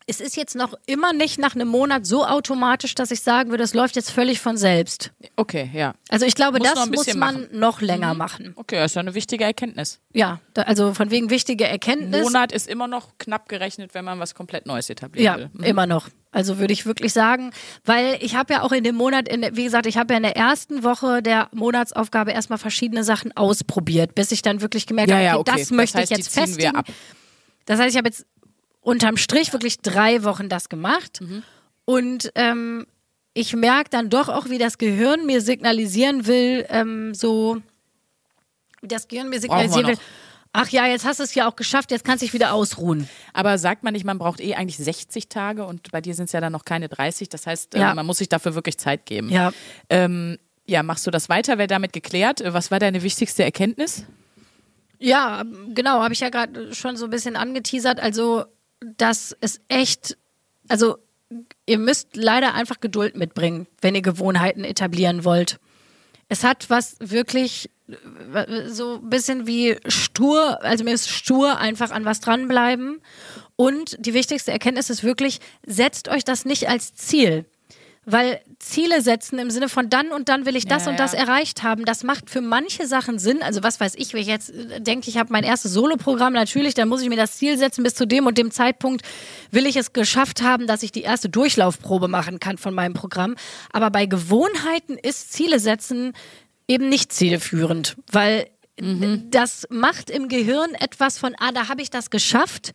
es ist jetzt noch immer nicht nach einem Monat so automatisch, dass ich sagen würde, es läuft jetzt völlig von selbst. Okay, ja. Also ich glaube, muss das muss man machen. noch länger mhm. machen. Okay, das ist ja eine wichtige Erkenntnis. Ja, da, also von wegen wichtige Erkenntnis. Ein Monat ist immer noch knapp gerechnet, wenn man was komplett Neues etablieren ja, will. Mhm. immer noch. Also würde ich wirklich sagen, weil ich habe ja auch in dem Monat, in, wie gesagt, ich habe ja in der ersten Woche der Monatsaufgabe erstmal verschiedene Sachen ausprobiert, bis ich dann wirklich gemerkt ja, habe, okay, ja, okay. das möchte das heißt, ich jetzt festigen. Das heißt, ich habe jetzt unterm Strich wirklich drei Wochen das gemacht. Mhm. Und ähm, ich merke dann doch auch, wie das Gehirn mir signalisieren will, ähm, so, wie das Gehirn mir signalisieren will, ach ja, jetzt hast du es ja auch geschafft, jetzt kannst du dich wieder ausruhen. Aber sagt man nicht, man braucht eh eigentlich 60 Tage und bei dir sind es ja dann noch keine 30. Das heißt, äh, ja. man muss sich dafür wirklich Zeit geben. Ja. Ähm, ja, machst du das weiter? Wer damit geklärt? Was war deine wichtigste Erkenntnis? Ja, genau, habe ich ja gerade schon so ein bisschen angeteasert. Also dass es echt, also ihr müsst leider einfach Geduld mitbringen, wenn ihr Gewohnheiten etablieren wollt. Es hat was wirklich so ein bisschen wie stur, also mir ist stur einfach an was dranbleiben. Und die wichtigste Erkenntnis ist wirklich, setzt euch das nicht als Ziel. Weil Ziele setzen im Sinne von dann und dann will ich das ja, und das erreicht haben, das macht für manche Sachen Sinn. Also was weiß ich, wenn ich jetzt äh, denke, ich habe mein erstes Soloprogramm, natürlich, dann muss ich mir das Ziel setzen, bis zu dem und dem Zeitpunkt will ich es geschafft haben, dass ich die erste Durchlaufprobe machen kann von meinem Programm. Aber bei Gewohnheiten ist Ziele setzen eben nicht zielführend, weil mhm. das macht im Gehirn etwas von, ah, da habe ich das geschafft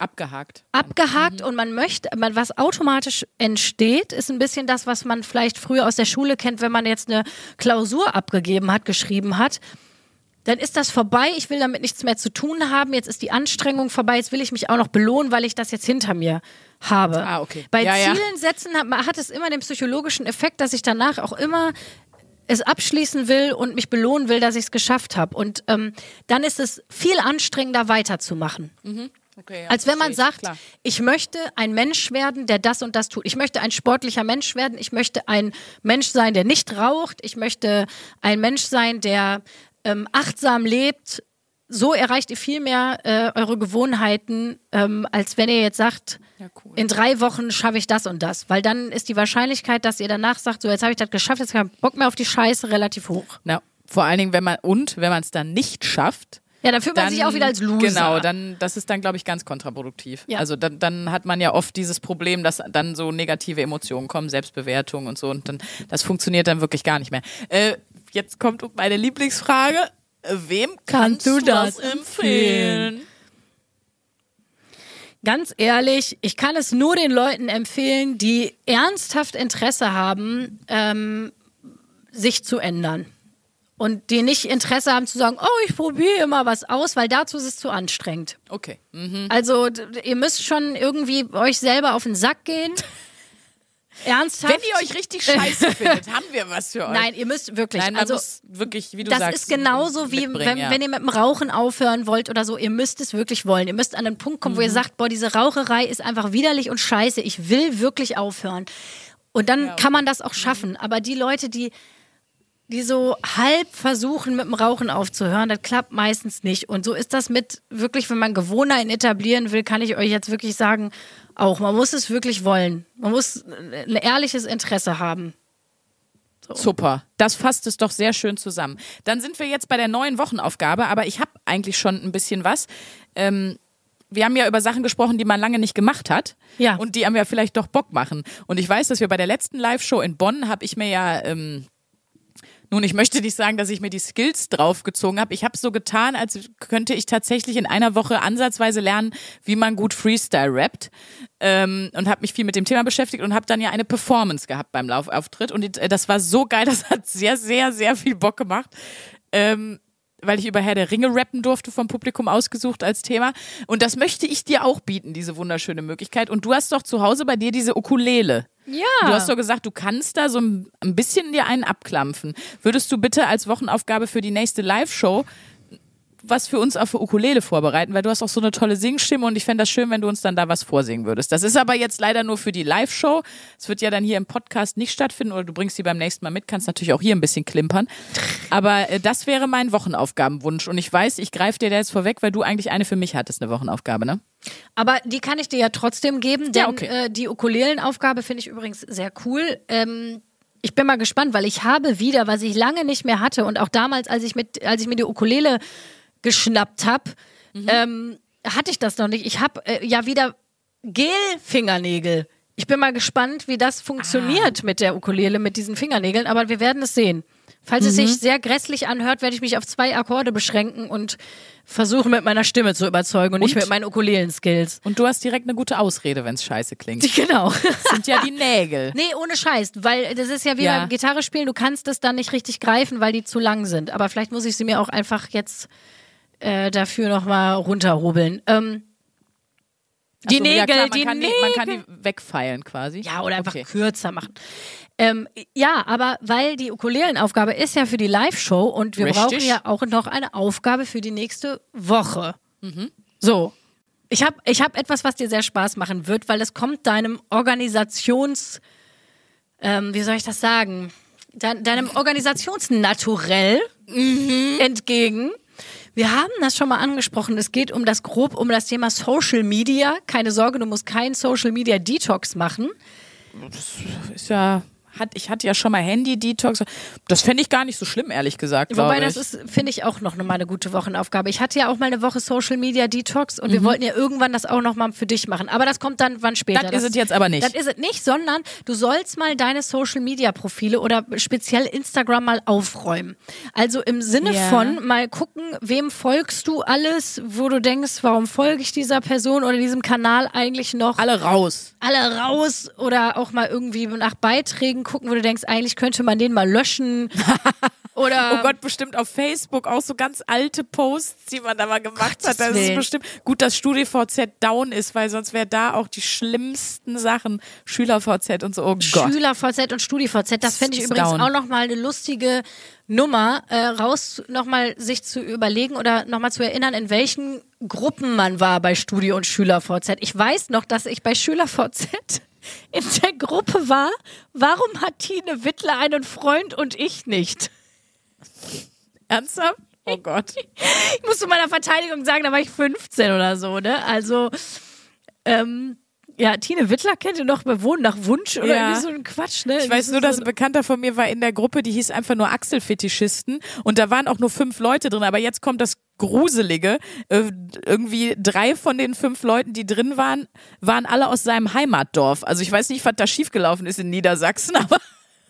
Abgehakt. Abgehakt mhm. und man möchte, man, was automatisch entsteht, ist ein bisschen das, was man vielleicht früher aus der Schule kennt, wenn man jetzt eine Klausur abgegeben hat, geschrieben hat. Dann ist das vorbei, ich will damit nichts mehr zu tun haben, jetzt ist die Anstrengung vorbei, jetzt will ich mich auch noch belohnen, weil ich das jetzt hinter mir habe. Ah, okay. Bei ja, Zielen ja. setzen hat, hat es immer den psychologischen Effekt, dass ich danach auch immer es abschließen will und mich belohnen will, dass ich es geschafft habe. Und ähm, dann ist es viel anstrengender weiterzumachen. Mhm. Okay, ja, Als wenn man sagt, klar. ich möchte ein Mensch werden, der das und das tut. Ich möchte ein sportlicher Mensch werden. Ich möchte ein Mensch sein, der nicht raucht. Ich möchte ein Mensch sein, der ähm, achtsam lebt. So erreicht ihr viel mehr äh, eure Gewohnheiten, ähm, als wenn ihr jetzt sagt, ja, cool. in drei Wochen schaffe ich das und das. Weil dann ist die Wahrscheinlichkeit, dass ihr danach sagt, so jetzt habe ich das geschafft, jetzt habe ich Bock mehr auf die Scheiße, relativ hoch. Na, vor allen Dingen, wenn man, und wenn man es dann nicht schafft, ja, dann fühlt man sich auch wieder als Loser. Genau, dann das ist dann, glaube ich, ganz kontraproduktiv. Ja. Also dann, dann hat man ja oft dieses Problem, dass dann so negative Emotionen kommen, Selbstbewertung und so. Und dann das funktioniert dann wirklich gar nicht mehr. Äh, jetzt kommt meine Lieblingsfrage. Wem kannst, kannst du das empfehlen? Ganz ehrlich, ich kann es nur den Leuten empfehlen, die ernsthaft Interesse haben, ähm, sich zu ändern und die nicht Interesse haben zu sagen, oh, ich probiere immer was aus, weil dazu ist es zu anstrengend. Okay. Mhm. Also ihr müsst schon irgendwie euch selber auf den Sack gehen. <laughs> Ernsthaft? Wenn ihr euch richtig scheiße <laughs> findet, haben wir was für euch. Nein, ihr müsst wirklich. Nein, also wirklich, wie du das sagst. Das ist genauso wie wenn, ja. wenn ihr mit dem Rauchen aufhören wollt oder so. Ihr müsst es wirklich wollen. Ihr müsst an den Punkt kommen, mhm. wo ihr mhm. sagt, boah, diese Raucherei ist einfach widerlich und scheiße. Ich will wirklich aufhören. Und dann ja, okay. kann man das auch schaffen. Aber die Leute, die die so halb versuchen, mit dem Rauchen aufzuhören. Das klappt meistens nicht. Und so ist das mit wirklich, wenn man Gewohnheiten etablieren will, kann ich euch jetzt wirklich sagen, auch. Man muss es wirklich wollen. Man muss ein ehrliches Interesse haben. So. Super. Das fasst es doch sehr schön zusammen. Dann sind wir jetzt bei der neuen Wochenaufgabe, aber ich habe eigentlich schon ein bisschen was. Ähm, wir haben ja über Sachen gesprochen, die man lange nicht gemacht hat. Ja. Und die haben ja vielleicht doch Bock machen. Und ich weiß, dass wir bei der letzten Live-Show in Bonn habe ich mir ja ähm, Nun, ich möchte nicht sagen, dass ich mir die Skills draufgezogen habe. Ich habe so getan, als könnte ich tatsächlich in einer Woche ansatzweise lernen, wie man gut Freestyle rappt. Ähm, und habe mich viel mit dem Thema beschäftigt und habe dann ja eine Performance gehabt beim Laufauftritt. Und das war so geil, <laughs> das hat sehr, sehr, sehr viel Bock gemacht. Ähm, weil ich über Herr der Ringe rappen durfte, vom Publikum ausgesucht als Thema. Und das möchte ich dir auch bieten, diese wunderschöne Möglichkeit. Und du hast doch zu Hause bei dir diese Ukulele. Ja. Du hast doch gesagt, du kannst da so ein bisschen dir einen abklampfen. Würdest du bitte als Wochenaufgabe für die nächste Live-Show was für uns auf der Ukulele vorbereiten, weil du hast auch so eine tolle Singstimme und ich fände das schön, wenn du uns dann da was vorsingen würdest. Das ist aber jetzt leider nur für die Live-Show. Es wird ja dann hier im Podcast nicht stattfinden oder du bringst sie beim nächsten Mal mit, kannst natürlich auch hier ein bisschen klimpern. Aber äh, das wäre mein Wochenaufgabenwunsch und ich weiß, ich greife dir da jetzt vorweg, weil du eigentlich eine für mich hattest, eine Wochenaufgabe, ne? Aber die kann ich dir ja trotzdem geben, denn Ja, okay. äh, die Ukulelenaufgabe finde ich übrigens sehr cool. Ähm, ich bin mal gespannt, weil ich habe wieder, was ich lange nicht mehr hatte und auch damals, als ich mit, als ich mir die Ukulele geschnappt habe, ähm, hatte ich das noch nicht. Ich habe äh, ja wieder Gel-Fingernägel. Ich bin mal gespannt, wie das funktioniert mit der Ukulele, mit diesen Fingernägeln, aber wir werden es sehen. Falls es sich sehr grässlich anhört, werde ich mich auf zwei Akkorde beschränken und versuchen, mit meiner Stimme zu überzeugen und, nicht mit meinen Ukulelen-Skills. Und du hast direkt eine gute Ausrede, wenn es scheiße klingt. <laughs> Genau. Das sind ja die Nägel. <laughs> Nee, ohne Scheiß, weil das ist ja wie Ja. beim Gitarre spielen, du kannst es dann nicht richtig greifen, weil die zu lang sind. Aber vielleicht muss ich sie mir auch einfach jetzt äh, dafür nochmal runterhobeln. Ähm, die Ach so, ja, Nägel, klar, man die kann Nägel. Die, man kann die wegfeilen quasi. ja, oder einfach Okay. kürzer machen. Ähm, ja, aber weil die Ukulelenaufgabe ist ja für die Live-Show und wir Richtig. brauchen ja auch noch eine Aufgabe für die nächste Woche. Mhm. So. Ich habe ich hab etwas, was dir sehr Spaß machen wird, weil es kommt deinem Organisations, ähm, wie soll ich das sagen, Dein, deinem Organisationsnaturell Mhm. entgegen. Wir haben das schon mal angesprochen. Es geht um das grob um das Thema Social Media. Keine Sorge, du musst keinen Social Media Detox machen. Ist ja, hat, ich hatte ja schon mal Handy-Detox. Das fände ich gar nicht so schlimm, ehrlich gesagt. Wobei das ist, finde ich, auch noch mal eine gute Wochenaufgabe. Ich hatte ja auch mal eine Woche Social Media Detox und Mhm. wir wollten ja irgendwann das auch noch mal für dich machen. Aber das kommt dann wann später. Das ist es jetzt aber nicht. Das ist es nicht, sondern du sollst mal deine Social Media Profile oder speziell Instagram mal aufräumen. Also im Sinne Ja. von mal gucken, wem folgst du alles, wo du denkst, warum folge ich dieser Person oder diesem Kanal eigentlich noch? Alle raus. alle raus oder auch mal irgendwie nach Beiträgen gucken, wo du denkst, eigentlich könnte man den mal löschen. <laughs> Oder Oh Gott, bestimmt auf Facebook auch so ganz alte Posts, die man da mal gemacht Gottes hat. Das ist Willen. bestimmt gut, dass StudiVZ down ist, weil sonst wäre da auch die schlimmsten Sachen. SchülerVZ und so. Oh Gott. SchülerVZ und StudiVZ, das fände ich Ist übrigens down. auch nochmal eine lustige Nummer, äh, raus nochmal sich zu überlegen oder nochmal zu erinnern, in welchen Gruppen man war bei Studi- und SchülerVZ. Ich weiß noch, dass ich bei SchülerVZ <laughs> in der Gruppe war, warum hat Tine Wittler einen Freund und ich nicht? Ernsthaft? Oh Gott. Ich muss zu meiner Verteidigung sagen, da war ich 15 oder so, ne? Also, ähm, ja, Tine Wittler kennt ihr noch bei Wohnen nach Wunsch oder Ja. irgendwie so ein Quatsch, ne? Ich weiß nur, dass ein Bekannter von mir war in der Gruppe, die hieß einfach nur Achselfetischisten und da waren auch nur fünf Leute drin, aber jetzt kommt das Gruselige. Äh, irgendwie drei von den fünf Leuten, die drin waren, waren alle aus seinem Heimatdorf. Also ich weiß nicht, was da schiefgelaufen ist in Niedersachsen, <laughs> aber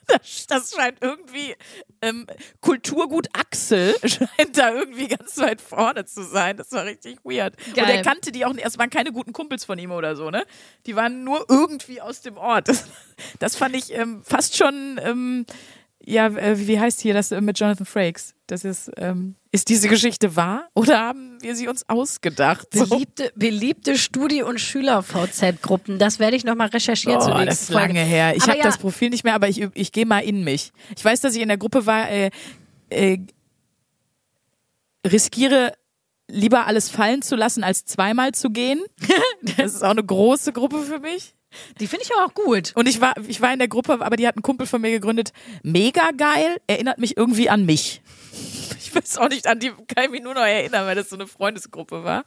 das, das scheint irgendwie ähm, Kulturgut Axel <laughs> scheint da irgendwie ganz weit vorne zu sein. Das war richtig weird. Geil. Und er kannte die auch nicht. Es waren keine guten Kumpels von ihm oder so, ne? Die waren nur irgendwie aus dem Ort. <laughs> Das, das fand ich ähm, fast schon, ähm, ja, äh, wie heißt hier das äh, mit Jonathan Frakes? Das ist, ähm, ist diese Geschichte wahr oder haben wir sie uns ausgedacht? So. Beliebte, beliebte Studi- und Schüler-VZ-Gruppen. Das werde ich nochmal recherchieren Oh, nächsten das ist Folge. lange her. Ich habe ja, das Profil nicht mehr, aber ich, ich gehe mal in mich. Ich weiß, dass ich in der Gruppe war, äh, äh, riskiere lieber alles fallen zu lassen, als zweimal zu gehen. <laughs> Das ist auch eine große Gruppe für mich. Die finde ich aber auch gut. Und ich war, ich war in der Gruppe, aber die hat ein Kumpel von mir gegründet. Mega geil, erinnert mich irgendwie an mich. <laughs> Ich weiß auch nicht, an die kann ich mich nur noch erinnern, weil das so eine Freundesgruppe war.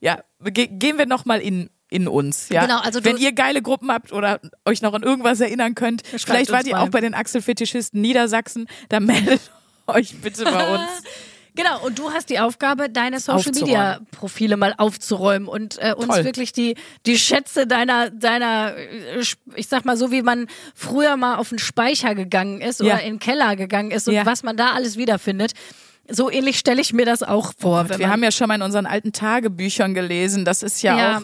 Ja, ge gehen wir nochmal in, in uns. Ja? Genau, also Wenn ihr geile Gruppen habt oder euch noch an irgendwas erinnern könnt, vielleicht wart ihr auch bei den Axelfetischisten Niedersachsen, dann <laughs> meldet euch bitte bei uns. <laughs> Genau, und du hast die Aufgabe, deine Social Media Profile mal aufzuräumen und äh, uns Toll. wirklich die, die Schätze deiner, deiner, äh, ich sag mal so, wie man früher mal auf den Speicher gegangen ist oder Ja. in den Keller gegangen ist und Ja. was man da alles wiederfindet. So ähnlich stelle ich mir das auch vor. wenn Wir man, haben ja schon mal in unseren alten Tagebüchern gelesen. Das ist ja, Ja. auch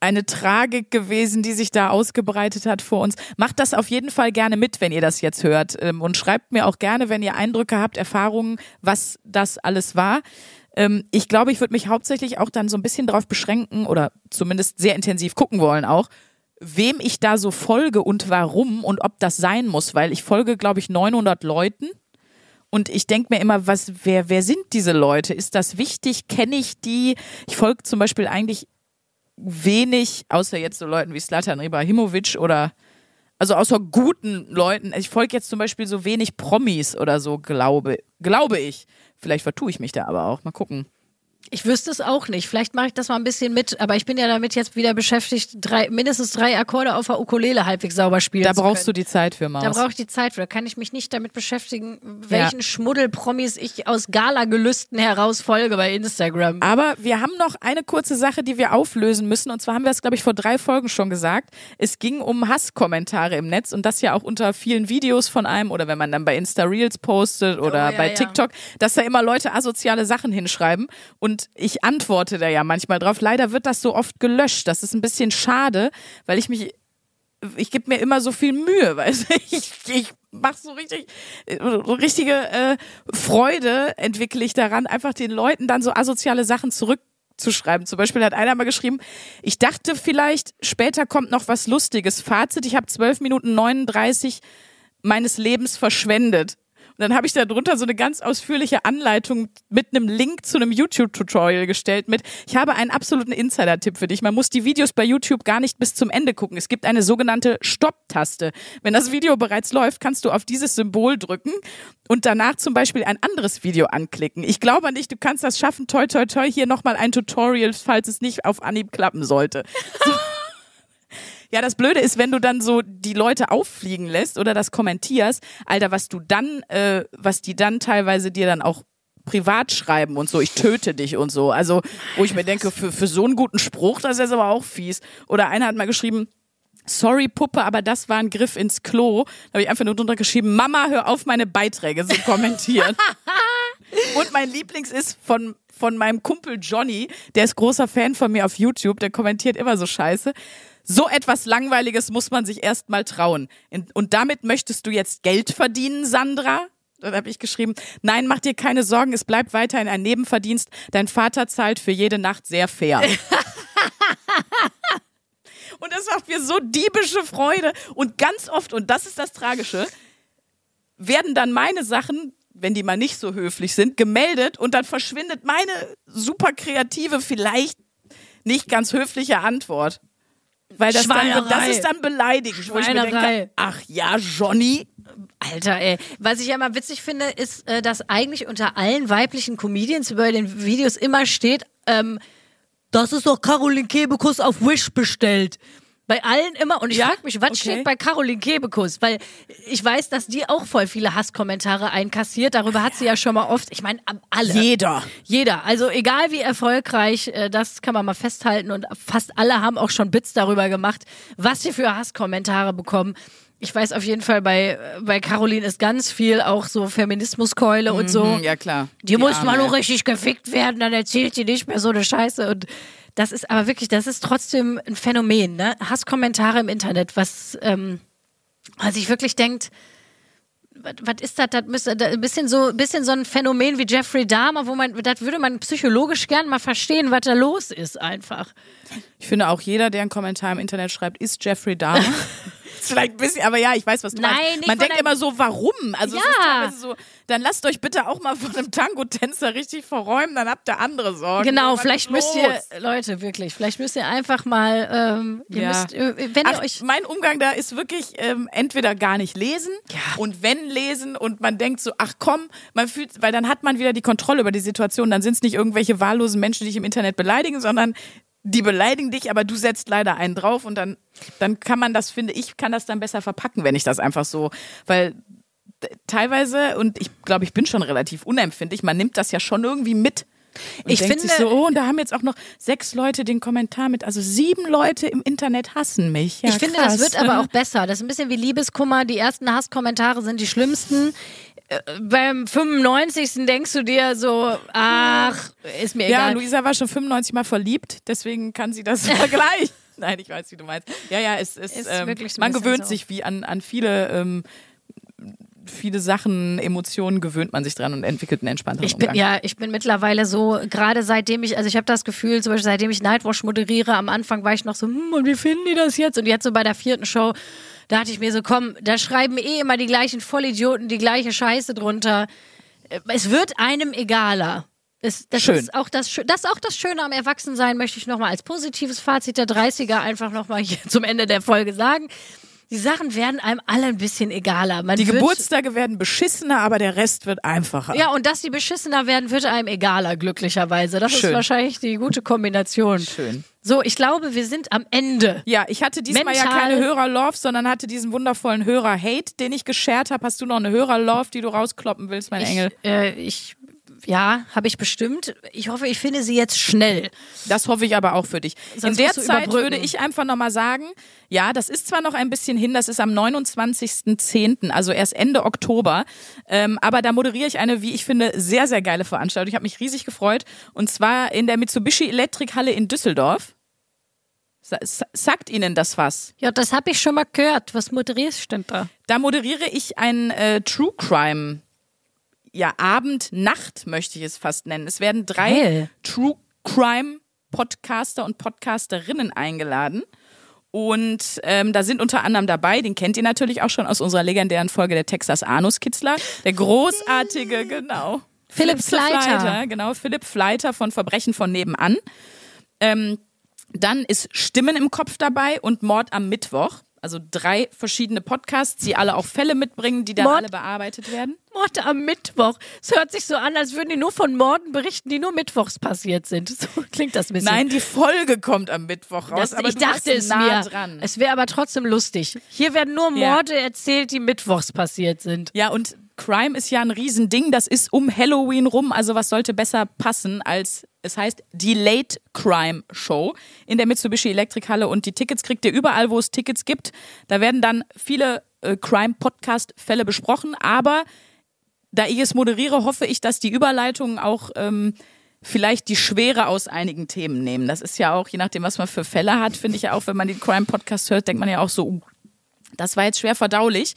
eine Tragik gewesen, die sich da ausgebreitet hat vor uns. Macht das auf jeden Fall gerne mit, wenn ihr das jetzt hört. Ähm, Und schreibt mir auch gerne, wenn ihr Eindrücke habt, Erfahrungen, was das alles war. Ähm, Ich glaube, ich würde mich hauptsächlich auch dann so ein bisschen darauf beschränken oder zumindest sehr intensiv gucken wollen auch, wem ich da so folge und warum und ob das sein muss, weil ich folge, glaube ich, 900 Leuten. Und ich denke mir immer, was, wer, wer sind diese Leute? Ist das wichtig? Kenne ich die? Ich folge zum Beispiel eigentlich wenig, außer jetzt so Leuten wie Slatan Ibrahimovic oder also außer guten Leuten. Ich folge jetzt zum Beispiel so wenig Promis oder so, glaube, glaube ich. Vielleicht vertue ich mich da aber auch. Mal gucken. Ich wüsste es auch nicht. Vielleicht mache ich das mal ein bisschen mit, aber ich bin ja damit jetzt wieder beschäftigt, drei, mindestens drei Akkorde auf der Ukulele halbwegs sauber spielen Da brauchst du die Zeit für, Maus. Da brauche ich die Zeit für. Da kann ich mich nicht damit beschäftigen, welchen Schmuddelpromis ich aus Gala-Gelüsten heraus folge bei Instagram. Aber wir haben noch eine kurze Sache, die wir auflösen müssen. Und zwar haben wir es, glaube ich, vor drei Folgen schon gesagt. Es ging um Hasskommentare im Netz und das ja auch unter vielen Videos von einem oder wenn man dann bei Insta Reels postet oder Oh, ja, bei ja. TikTok, dass da immer Leute asoziale Sachen hinschreiben. Und ich antworte da ja manchmal drauf. Leider wird das so oft gelöscht. Das ist ein bisschen schade, weil ich mich ich gebe mir immer so viel Mühe, <laughs> weil ich, ich mache so richtig, äh, richtige äh, Freude entwickle ich daran, einfach den Leuten dann so asoziale Sachen zurückzuschreiben. Zum Beispiel hat einer mal geschrieben, ich dachte vielleicht, später kommt noch was Lustiges. Fazit, ich habe 12 Minuten 39 meines Lebens verschwendet. Und dann habe ich da drunter so eine ganz ausführliche Anleitung mit einem Link zu einem YouTube-Tutorial gestellt mit, ich habe einen absoluten Insider-Tipp für dich. Man muss die Videos bei YouTube gar nicht bis zum Ende gucken. Es gibt eine sogenannte Stopp-Taste. Wenn das Video bereits läuft, kannst du auf dieses Symbol drücken und danach zum Beispiel ein anderes Video anklicken. Ich glaube nicht, du kannst das schaffen. Toi, toi, toi. Hier nochmal ein Tutorial, falls es nicht auf Anhieb klappen sollte. <laughs> Ja, das Blöde ist, wenn du dann so die Leute auffliegen lässt oder das kommentierst, Alter, was du dann, äh, was die dann teilweise dir dann auch privat schreiben und so, ich töte dich und so. Also, wo ich mir denke, für, für so einen guten Spruch, das ist aber auch fies. Oder einer hat mal geschrieben, Sorry, Puppe, aber das war ein Griff ins Klo. Da habe ich einfach nur drunter geschrieben, Mama, hör auf, meine Beiträge zu kommentieren. <laughs> Und mein Lieblings ist von, von meinem Kumpel Johnny, der ist großer Fan von mir auf YouTube, der kommentiert immer so scheiße. So etwas Langweiliges muss man sich erst mal trauen. Und damit möchtest du jetzt Geld verdienen, Sandra? Dann habe ich geschrieben, nein, mach dir keine Sorgen, es bleibt weiterhin ein Nebenverdienst. Dein Vater zahlt für jede Nacht sehr fair. <laughs> Und das macht mir so diebische Freude. Und ganz oft, und das ist das Tragische, werden dann meine Sachen, wenn die mal nicht so höflich sind, gemeldet und dann verschwindet meine super kreative, vielleicht nicht ganz höfliche Antwort. Weil das, dann, das ist dann beleidigend, wo ich mir denke, ach ja, Johnny, Alter, ey. Was ich ja immer witzig finde, ist, äh, dass eigentlich unter allen weiblichen Comedians über den Videos immer steht, ähm, das ist doch Caroline Kebekus auf Wish bestellt. Bei allen immer. Und ich Ja? frage mich, was Okay. steht bei Caroline Kebekus? Weil ich weiß, dass die auch voll viele Hasskommentare einkassiert. Darüber hat sie ja schon mal oft, ich meine, alle. jeder. Jeder. Also egal wie erfolgreich, äh, das kann man mal festhalten. Und fast alle haben auch schon Bits darüber gemacht, was sie für Hasskommentare bekommen. Ich weiß auf jeden Fall, bei, bei Caroline ist ganz viel auch so Feminismuskeule und so. Hm, Ja, klar. Die, muss mal Arme. nur richtig gefickt werden, dann erzählt die nicht mehr so eine Scheiße. Und das ist aber wirklich, das ist trotzdem ein Phänomen, ne? Hasskommentare im Internet, was, ähm, was sich wirklich denkt, was, ist das? Das müsste ein bisschen so, ein bisschen so ein Phänomen wie Jeffrey Dahmer, wo man, das würde man psychologisch gern mal verstehen, was da los ist einfach. Ich finde auch jeder, der einen Kommentar im Internet schreibt, ist Jeffrey Dahmer. <laughs> ist <laughs> vielleicht ein bisschen, aber ja, ich weiß, was du Nein, meinst. Man denkt immer so, warum? Also es ist Ja. teilweise so, dann lasst euch bitte auch mal von einem Tango-Tänzer richtig verräumen, dann habt ihr andere Sorgen. Genau, Was vielleicht müsst ihr, Leute, wirklich, vielleicht müsst ihr einfach mal, ähm, ihr Ja. müsst, äh, wenn ihr Ach, euch, mein Umgang da ist wirklich ähm, entweder gar nicht lesen und wenn lesen und man denkt so, ach komm, man fühlt, weil dann hat man wieder die Kontrolle über die Situation. Dann sind es nicht irgendwelche wahllosen Menschen, die dich im Internet beleidigen, sondern die beleidigen dich, aber du setzt leider einen drauf und dann, dann kann man das, finde ich, kann das dann besser verpacken, wenn ich das einfach so, weil teilweise, und ich glaube, ich bin schon relativ unempfindlich, man nimmt das ja schon irgendwie mit. Und Ich finde- so, oh, und da haben jetzt auch noch sechs Leute den Kommentar mit. Also sieben Leute im Internet hassen mich. Ja, ich finde, krass. das wird aber <laughs> auch besser. Das ist ein bisschen wie Liebeskummer. Die ersten Hasskommentare sind die schlimmsten. Beim 95. denkst du dir so, ach, ist mir Ja, egal. Luisa war schon 95 Mal verliebt, deswegen kann sie das <laughs> vergleichen. Nein, ich weiß, wie du meinst. Ja, ja, es ist, Ist ähm, wirklich so ein man gewöhnt so. sich wie an, an viele, ähm, viele Sachen, Emotionen gewöhnt man sich dran und entwickelt einen entspannteren Ich bin, Umgang. ja, ich bin mittlerweile so, gerade seitdem ich, also ich habe das Gefühl, zum Beispiel seitdem ich Nightwash moderiere, am Anfang war ich noch so, hm, und wie finden die das jetzt? Und jetzt so bei der vierten Show, da dachte ich mir so, komm, da schreiben eh immer die gleichen Vollidioten die gleiche Scheiße drunter. Äh, Es wird einem egaler. Das, das, Schön. Ist auch das, das ist auch das Schöne am Erwachsensein, möchte ich nochmal als positives Fazit der 30er einfach nochmal hier <laughs> zum Ende der Folge sagen. Die Sachen werden einem alle ein bisschen egaler. Man Die Geburtstage werden beschissener, aber der Rest wird einfacher. ja, und dass die beschissener werden, wird einem egaler, glücklicherweise. Das Schön. ist wahrscheinlich die gute Kombination. Schön. So, ich glaube, wir sind am Ende. Ja, ich hatte diesmal ja Mental- keine Hörer-Love, sondern hatte diesen wundervollen Hörer-Hate, den ich geshared habe. Hast du noch eine Hörer-Love, die du rauskloppen willst, mein Engel? Ich, äh, ich ja, habe ich bestimmt. Ich hoffe, ich finde sie jetzt schnell. Das hoffe ich aber auch für dich. Sonst In der Zeit würde ich einfach nochmal sagen, ja, das ist zwar noch ein bisschen hin, das ist am 29.10., also erst Ende Oktober, ähm, aber da moderiere ich eine, wie ich finde, sehr, sehr geile Veranstaltung. Ich habe mich riesig gefreut und zwar in der Mitsubishi Elektrikhalle in Düsseldorf. Sa sa- sagt Ihnen das was? Ja, das habe ich schon mal gehört. Was moderierst du denn da? Da moderiere ich ein äh, True Crime ja, Abend, Nacht möchte ich es fast nennen. Es werden drei Geil. True Crime Podcaster und Podcasterinnen eingeladen. Und ähm, da sind unter anderem dabei, den kennt ihr natürlich auch schon aus unserer legendären Folge der Texas Anus Kitzler, der großartige, genau. Philipp Fleiter. Genau, Philipp Fleiter von Verbrechen von nebenan. Ähm, dann ist Stimmen im Kopf dabei und Mord am Mittwoch. Also drei verschiedene Podcasts, die alle auch Fälle mitbringen, die dann Mord- alle bearbeitet werden. Mord am Mittwoch. Es hört sich so an, als würden die nur von Morden berichten, die nur mittwochs passiert sind. <laughs> So klingt das ein bisschen. Nein, die Folge kommt am Mittwoch raus, das, aber ich dachte es nah mir. dran. Es wäre aber trotzdem lustig. Hier werden nur Ja. Morde erzählt, die mittwochs passiert sind. Ja, und Crime ist ja ein Riesending. Das ist um Halloween rum. Also was sollte besser passen als, es heißt die Late Crime Show in der Mitsubishi Elektrikhalle. Und die Tickets kriegt ihr überall, wo es Tickets gibt. Da werden dann viele äh, Crime-Podcast-Fälle besprochen. Aber da ich es moderiere, hoffe ich, dass die Überleitungen auch ähm, vielleicht die Schwere aus einigen Themen nehmen. Das ist ja auch, je nachdem, was man für Fälle hat, finde ich ja auch, wenn man den Crime-Podcast hört, denkt man ja auch so, uh, das war jetzt schwer verdaulich.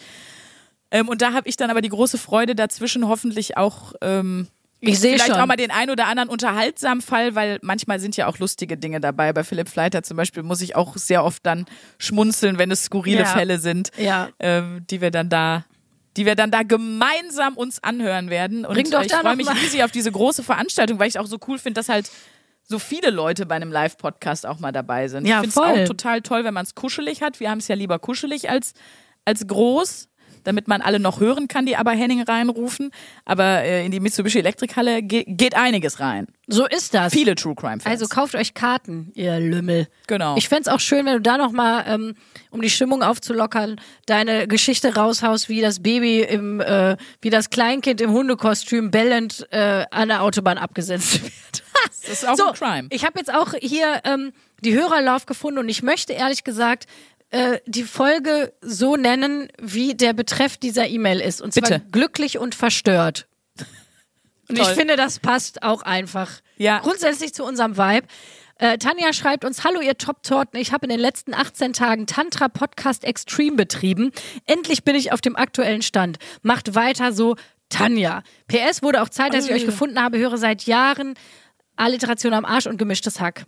Ähm, und da habe ich dann aber die große Freude dazwischen hoffentlich auch ähm, Ich sehe vielleicht schon. auch mal den ein oder anderen unterhaltsamen Fall, weil manchmal sind ja auch lustige Dinge dabei. Bei Philipp Fleiter zum Beispiel muss ich auch sehr oft dann schmunzeln, wenn es skurrile Ja. Fälle sind, Ja. ähm, die wir dann da die wir dann da gemeinsam uns anhören werden. Und Bring doch ich freue mich riesig auf diese große Veranstaltung, weil ich es auch so cool finde, dass halt so viele Leute bei einem Live-Podcast auch mal dabei sind. Ja, ich finde es auch total toll, wenn man es kuschelig hat. Wir haben es ja lieber kuschelig als, als groß, damit man alle noch hören kann, die aber Henning reinrufen. Aber äh, in die Mitsubishi Elektrikhalle ge geht einiges rein. So ist das. Viele True Crime-Fans. Also kauft euch Karten, ihr Lümmel. Genau. Ich fänd's auch schön, wenn du da nochmal, ähm, um die Stimmung aufzulockern, deine Geschichte raushaust, wie das Baby im, äh, wie das Kleinkind im Hundekostüm bellend äh, an der Autobahn abgesetzt <laughs> wird. das ist auch so, ein Crime. ich habe jetzt auch hier ähm, die Hörerlauf gefunden und ich möchte ehrlich gesagt äh, die Folge so nennen, wie der Betreff dieser E-Mail ist. Und zwar Bitte. glücklich und verstört. Und ich Toll. finde, das passt auch einfach Ja. grundsätzlich zu unserem Vibe. Äh, Tanja schreibt uns, hallo ihr Top-Torten, ich habe in den letzten 18 Tagen Tantra Podcast Extreme betrieben. Endlich bin ich auf dem aktuellen Stand. Macht weiter so, Tanja. PS wurde auch Zeit, dass ich euch gefunden habe, höre seit Jahren Alliteration am Arsch und gemischtes Hack.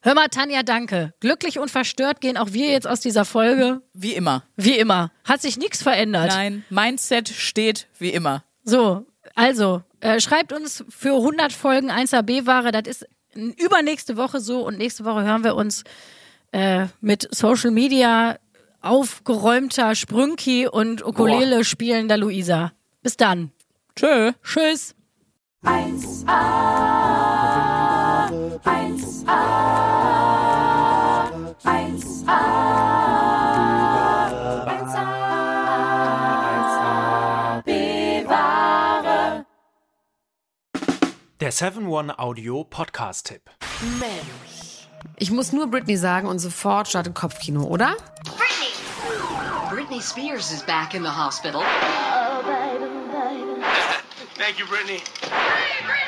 Hör mal, Tanja, danke. Glücklich und verstört gehen auch wir jetzt aus dieser Folge. Wie immer. Wie immer. Hat sich nichts verändert. Nein, Mindset steht wie immer. So, also, äh, schreibt uns für 100 Folgen 1AB-Ware. Das ist übernächste Woche so und nächste Woche hören wir uns äh, mit Social Media aufgeräumter Sprünki und Ukulele spielender Luisa. Bis dann. Tschö. Tschüss. 1A, 1a, 1a, 1a, 1a, bewahre. Der 7-One Audio Podcast-Tipp. Mensch. Ich muss nur Britney sagen und sofort startet Kopfkino, oder? Britney! Britney Spears is back in the hospital. Oh, Biden, Biden. <laughs> Thank you, Britney. Hey, Britney!